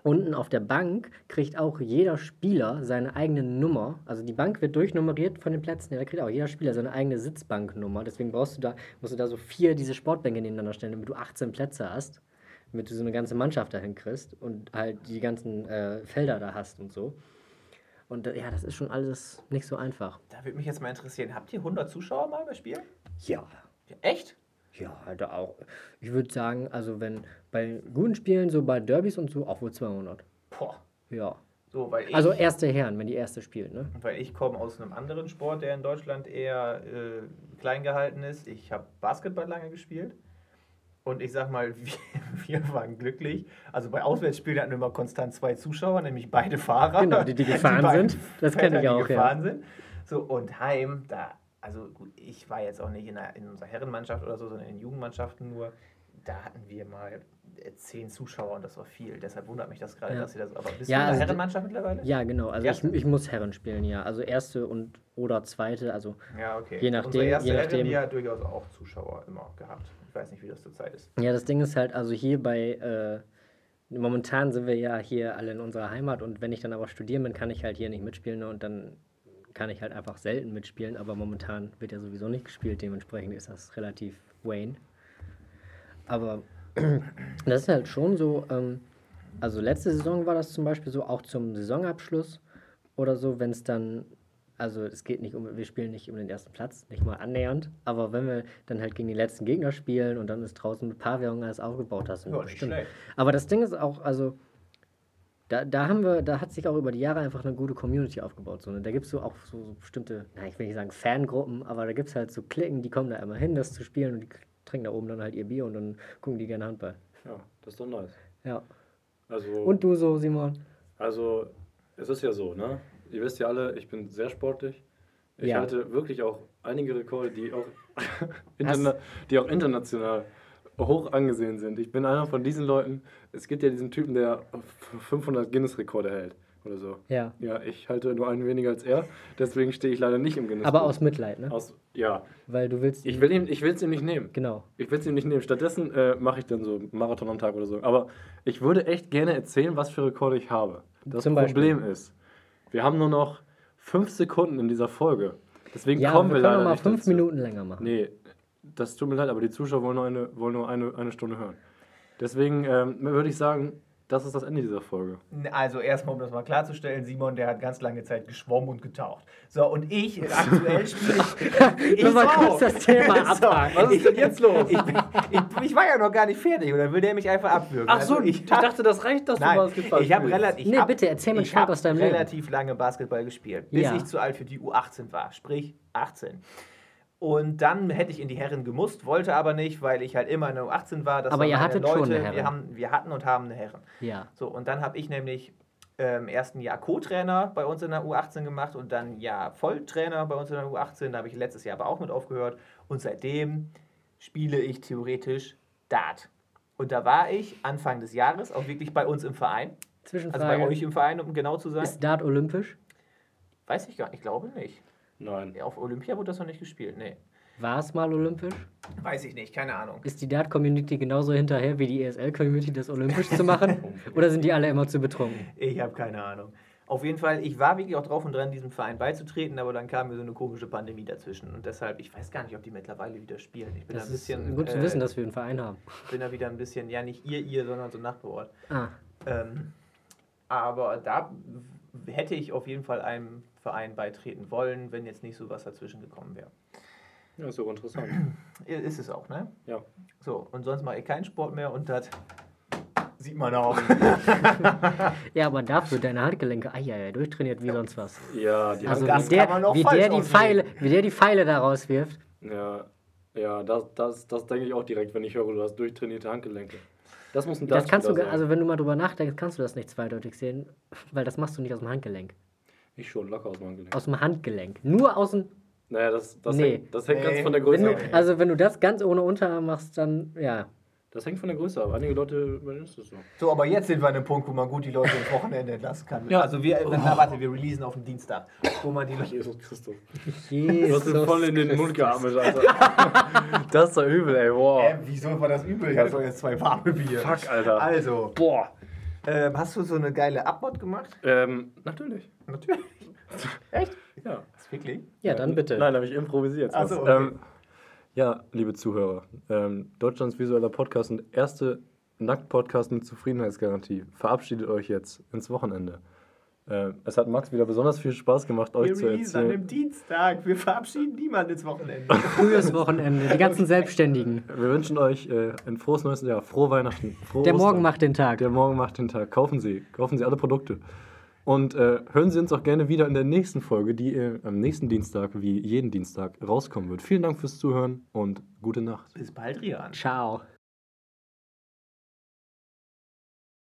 unten auf der Bank kriegt auch jeder Spieler seine eigene Nummer. Also die Bank wird durchnummeriert von den Plätzen. Ja, da kriegt auch jeder Spieler seine eigene Sitzbanknummer. Deswegen brauchst du da, musst du da so vier diese Sportbänke nebeneinander stellen, damit du 18 Plätze hast. Damit du so eine ganze Mannschaft dahin kriegst und halt die ganzen äh, Felder da hast und so. Und äh, ja, das ist schon alles nicht so einfach. Da würde mich jetzt mal interessieren, habt ihr 100 Zuschauer mal bei Spielen? Ja. Ja, echt? Ja, da auch. Ich würde sagen, also wenn bei guten Spielen, so bei Derbys und so, auch wohl 200. Boah. Ja. So, weil ich, Also erste Herren, wenn die erste spielt, ne? weil ich komme aus einem anderen Sport, der in Deutschland eher äh, klein gehalten ist. Ich habe Basketball lange gespielt. Und ich sag mal, [LAUGHS] wir, wir waren glücklich. Also bei Auswärtsspielen hatten wir immer konstant zwei Zuschauer, nämlich beide Fahrer. Genau, die- die [LAUGHS] gefahren beiden sind. Das kenn ich auch, Die ja. gefahren sind. So, und heim, da, also gut, ich war jetzt auch nicht in, der, in unserer Herrenmannschaft oder so, sondern in Jugendmannschaften nur. Da hatten wir mal äh, zehn Zuschauer und das war viel. Deshalb wundert mich das gerade, Ja. dass ihr das. Aber bist Ja, du in also der die- Herrenmannschaft mittlerweile? Ja, genau. Also ich, Erste? ich muss Herren spielen, ja. Also erste und oder zweite. Also Ja, okay. Je nachdem- Unsere erste je Herren, nachdem. die hat durchaus auch Zuschauer immer gehabt. Ich weiß nicht, wie das zurzeit ist. ja, das Ding ist halt, also hier bei äh, momentan sind wir ja hier alle in unserer Heimat und wenn ich dann aber studieren bin, kann ich halt hier nicht mitspielen ne? und dann kann ich halt einfach selten mitspielen. Aber momentan wird ja sowieso nicht gespielt, dementsprechend ist das relativ Wayne. Aber [CLEARS THROAT] das ist halt schon so, ähm, also letzte Saison war das zum Beispiel so, auch zum Saisonabschluss oder so, wenn es dann, also es geht nicht um, wir spielen nicht um den ersten Platz, nicht mal annähernd, aber wenn wir dann halt gegen die letzten Gegner spielen und dann ist draußen mit Pavillon alles aufgebaut, das sind Ja, nicht bestimmt. Aber das Ding ist auch, also da, da haben wir, da hat sich auch über die Jahre einfach eine gute Community aufgebaut. So, ne? Da gibt es so auch so, so bestimmte, na, ich will nicht sagen Fangruppen, aber da gibt es halt so Klicken, die kommen da immer hin, das zu spielen und die trinken da oben dann halt ihr Bier und dann gucken die gerne Handball. Ja, das ist doch nice. Ja. Also, Und du so, Simon? also, es ist ja so, ne? Ihr wisst ja alle, ich bin sehr sportlich. Ich Ja. halte wirklich auch einige Rekorde, die auch, [LAUGHS] die auch international hoch angesehen sind. Ich bin einer von diesen Leuten. Es gibt ja diesen Typen, der 500 Guinness-Rekorde hält oder so. Ja. Ja, ich halte nur einen weniger als er, deswegen stehe ich leider nicht im Guinness. Aber Buch. aus Mitleid, ne? aus Ja, Weil du willst. ich will ihm, ich will es ihm nicht nehmen. Genau. Ich will es ihm nicht nehmen. Stattdessen äh, mache ich dann so einen Marathon am Tag oder so. Aber ich würde echt gerne erzählen, was für Rekorde ich habe. Das Zum Beispiel? Problem ist, wir haben nur noch fünf Sekunden in dieser Folge. Deswegen Ja, kommen wir wir, können leider mal nicht fünf dazu. Minuten länger machen. Nee, das tut mir leid, aber die Zuschauer wollen nur eine, wollen nur eine, eine Stunde hören. Deswegen ähm, würde ich sagen, das ist das Ende dieser Folge. Also erstmal, um das mal klarzustellen, Simon, der hat ganz lange Zeit geschwommen und getaucht. So, und ich, aktuell spiele ich... [LAUGHS] Nur mal so. kurz das Thema [LAUGHS] So. Was ist denn jetzt los? Ich, ich, ich war ja noch gar nicht fertig und dann will der mich einfach abwürgen. Also ich, hab- dachte, das reicht, dass Nein, ich habe relativ. Nee, hab- bitte, erzähl mir ich aus deinem Leben. relativ lange Basketball gespielt, bis Ja. ich zu alt für die U18 war, sprich 18. Und dann hätte ich in die Herren gemusst, wollte aber nicht, weil ich halt immer in der U18 war. Das Aber ihr hattet schon eine Wir, Herren. haben, wir hatten und haben eine Herren. Ja. So, und dann habe ich nämlich ähm, erst ein Jahr Co-Trainer bei uns in der U18 gemacht und dann ein Jahr Volltrainer bei uns in der U18. Da habe ich letztes Jahr aber auch mit aufgehört. Und seitdem spiele ich theoretisch Dart. Und da war ich Anfang des Jahres auch wirklich bei uns im Verein. Also Zwischenfrage. bei euch im Verein, um genau zu sein. ist Dart olympisch? Weiß ich gar nicht, ich glaube nicht. Nein. Auf Olympia wurde das noch nicht gespielt, nee. War es mal olympisch? Weiß ich nicht, keine Ahnung. Ist die Dart-Community genauso hinterher wie die ESL-Community, das olympisch zu machen? [LAUGHS] Oder sind die alle immer zu betrunken? Ich habe keine Ahnung. Auf jeden Fall, ich war wirklich auch drauf und dran, diesem Verein beizutreten, aber dann kam mir so eine komische Pandemie dazwischen. Und deshalb, ich weiß gar nicht, ob die mittlerweile wieder spielen. Ich bin Das da ein ist bisschen. gut zu äh, wissen, dass wir einen Verein haben. bin da wieder ein bisschen, ja, nicht ihr, ihr, sondern so ein Nachbarort. Ah, Ähm, aber da hätte ich auf jeden Fall einem Verein beitreten wollen, wenn jetzt nicht so was dazwischen gekommen wäre. Ja, ist auch interessant. [CLEARS THROAT] Ist es auch, ne? Ja. So, und sonst mache ich keinen Sport mehr und das sieht man auch. [LAUGHS] ja, aber dafür deine Handgelenke, ah ja, durchtrainiert wie sonst was. Ja, die Also das wie kann der, man auch wie, der die. Pfeile, wie der die Pfeile da rauswirft. Ja, ja das, das, das denke ich auch direkt, wenn ich höre, du hast durchtrainierte Handgelenke. Das muss ein Das kannst du, sein. also wenn du mal drüber nachdenkst, kannst du das nicht zweideutig sehen, weil das machst du nicht aus dem Handgelenk. Ich schon, locker aus dem Handgelenk. Aus dem Handgelenk. Nur aus dem. Naja, das, das, Nee. hängt, das hängt Nee. ganz von der Wenn Größe du, ab. also wenn du das ganz ohne Unterarm machst, dann ja. Das hängt von der Größe ab. Einige Leute, ist das so. So, aber jetzt sind wir an einem Punkt, wo man gut die Leute ins Wochenende entlassen kann. Ja. Also wir, na warte, wir releasen auf den Dienstag. Wo man die Leute. Jesus Christus. Du Jesus hast mir voll in den Mund geatmet, Alter. das ist doch übel, ey. Wow. Äh, wieso war das übel? Ich habe doch jetzt zwei warme Bier. Fuck, Alter. Also, Boah. ähm, hast du so eine geile Abmod gemacht? Ähm, natürlich. Natürlich. [LAUGHS] Echt? Ja. Ist wirklich? Ja, dann bitte. Nein, habe ich improvisiert. Ach so, Was. okay. ähm, ja, liebe Zuhörer, ähm, Deutschlands visueller Podcast und erste Nackt-Podcast mit Zufriedenheitsgarantie verabschiedet euch jetzt ins Wochenende. Ähm, es hat Max wieder besonders viel Spaß gemacht, euch Wir zu releasen an erzählen. dem Dienstag. Wir verabschieden niemanden ins Wochenende. [LAUGHS] Frühes Wochenende, die ganzen Selbstständigen. Wir wünschen euch äh, ein frohes neues Jahr, frohe Weihnachten. Frohe Der Ostern. Morgen macht den Tag. Der Morgen macht den Tag. Kaufen Sie, kaufen Sie alle Produkte. Und äh, hören Sie uns auch gerne wieder in der nächsten Folge, die äh, am nächsten Dienstag, wie jeden Dienstag, rauskommen wird. Vielen Dank fürs Zuhören und gute Nacht. Bis bald, Rian. Ciao.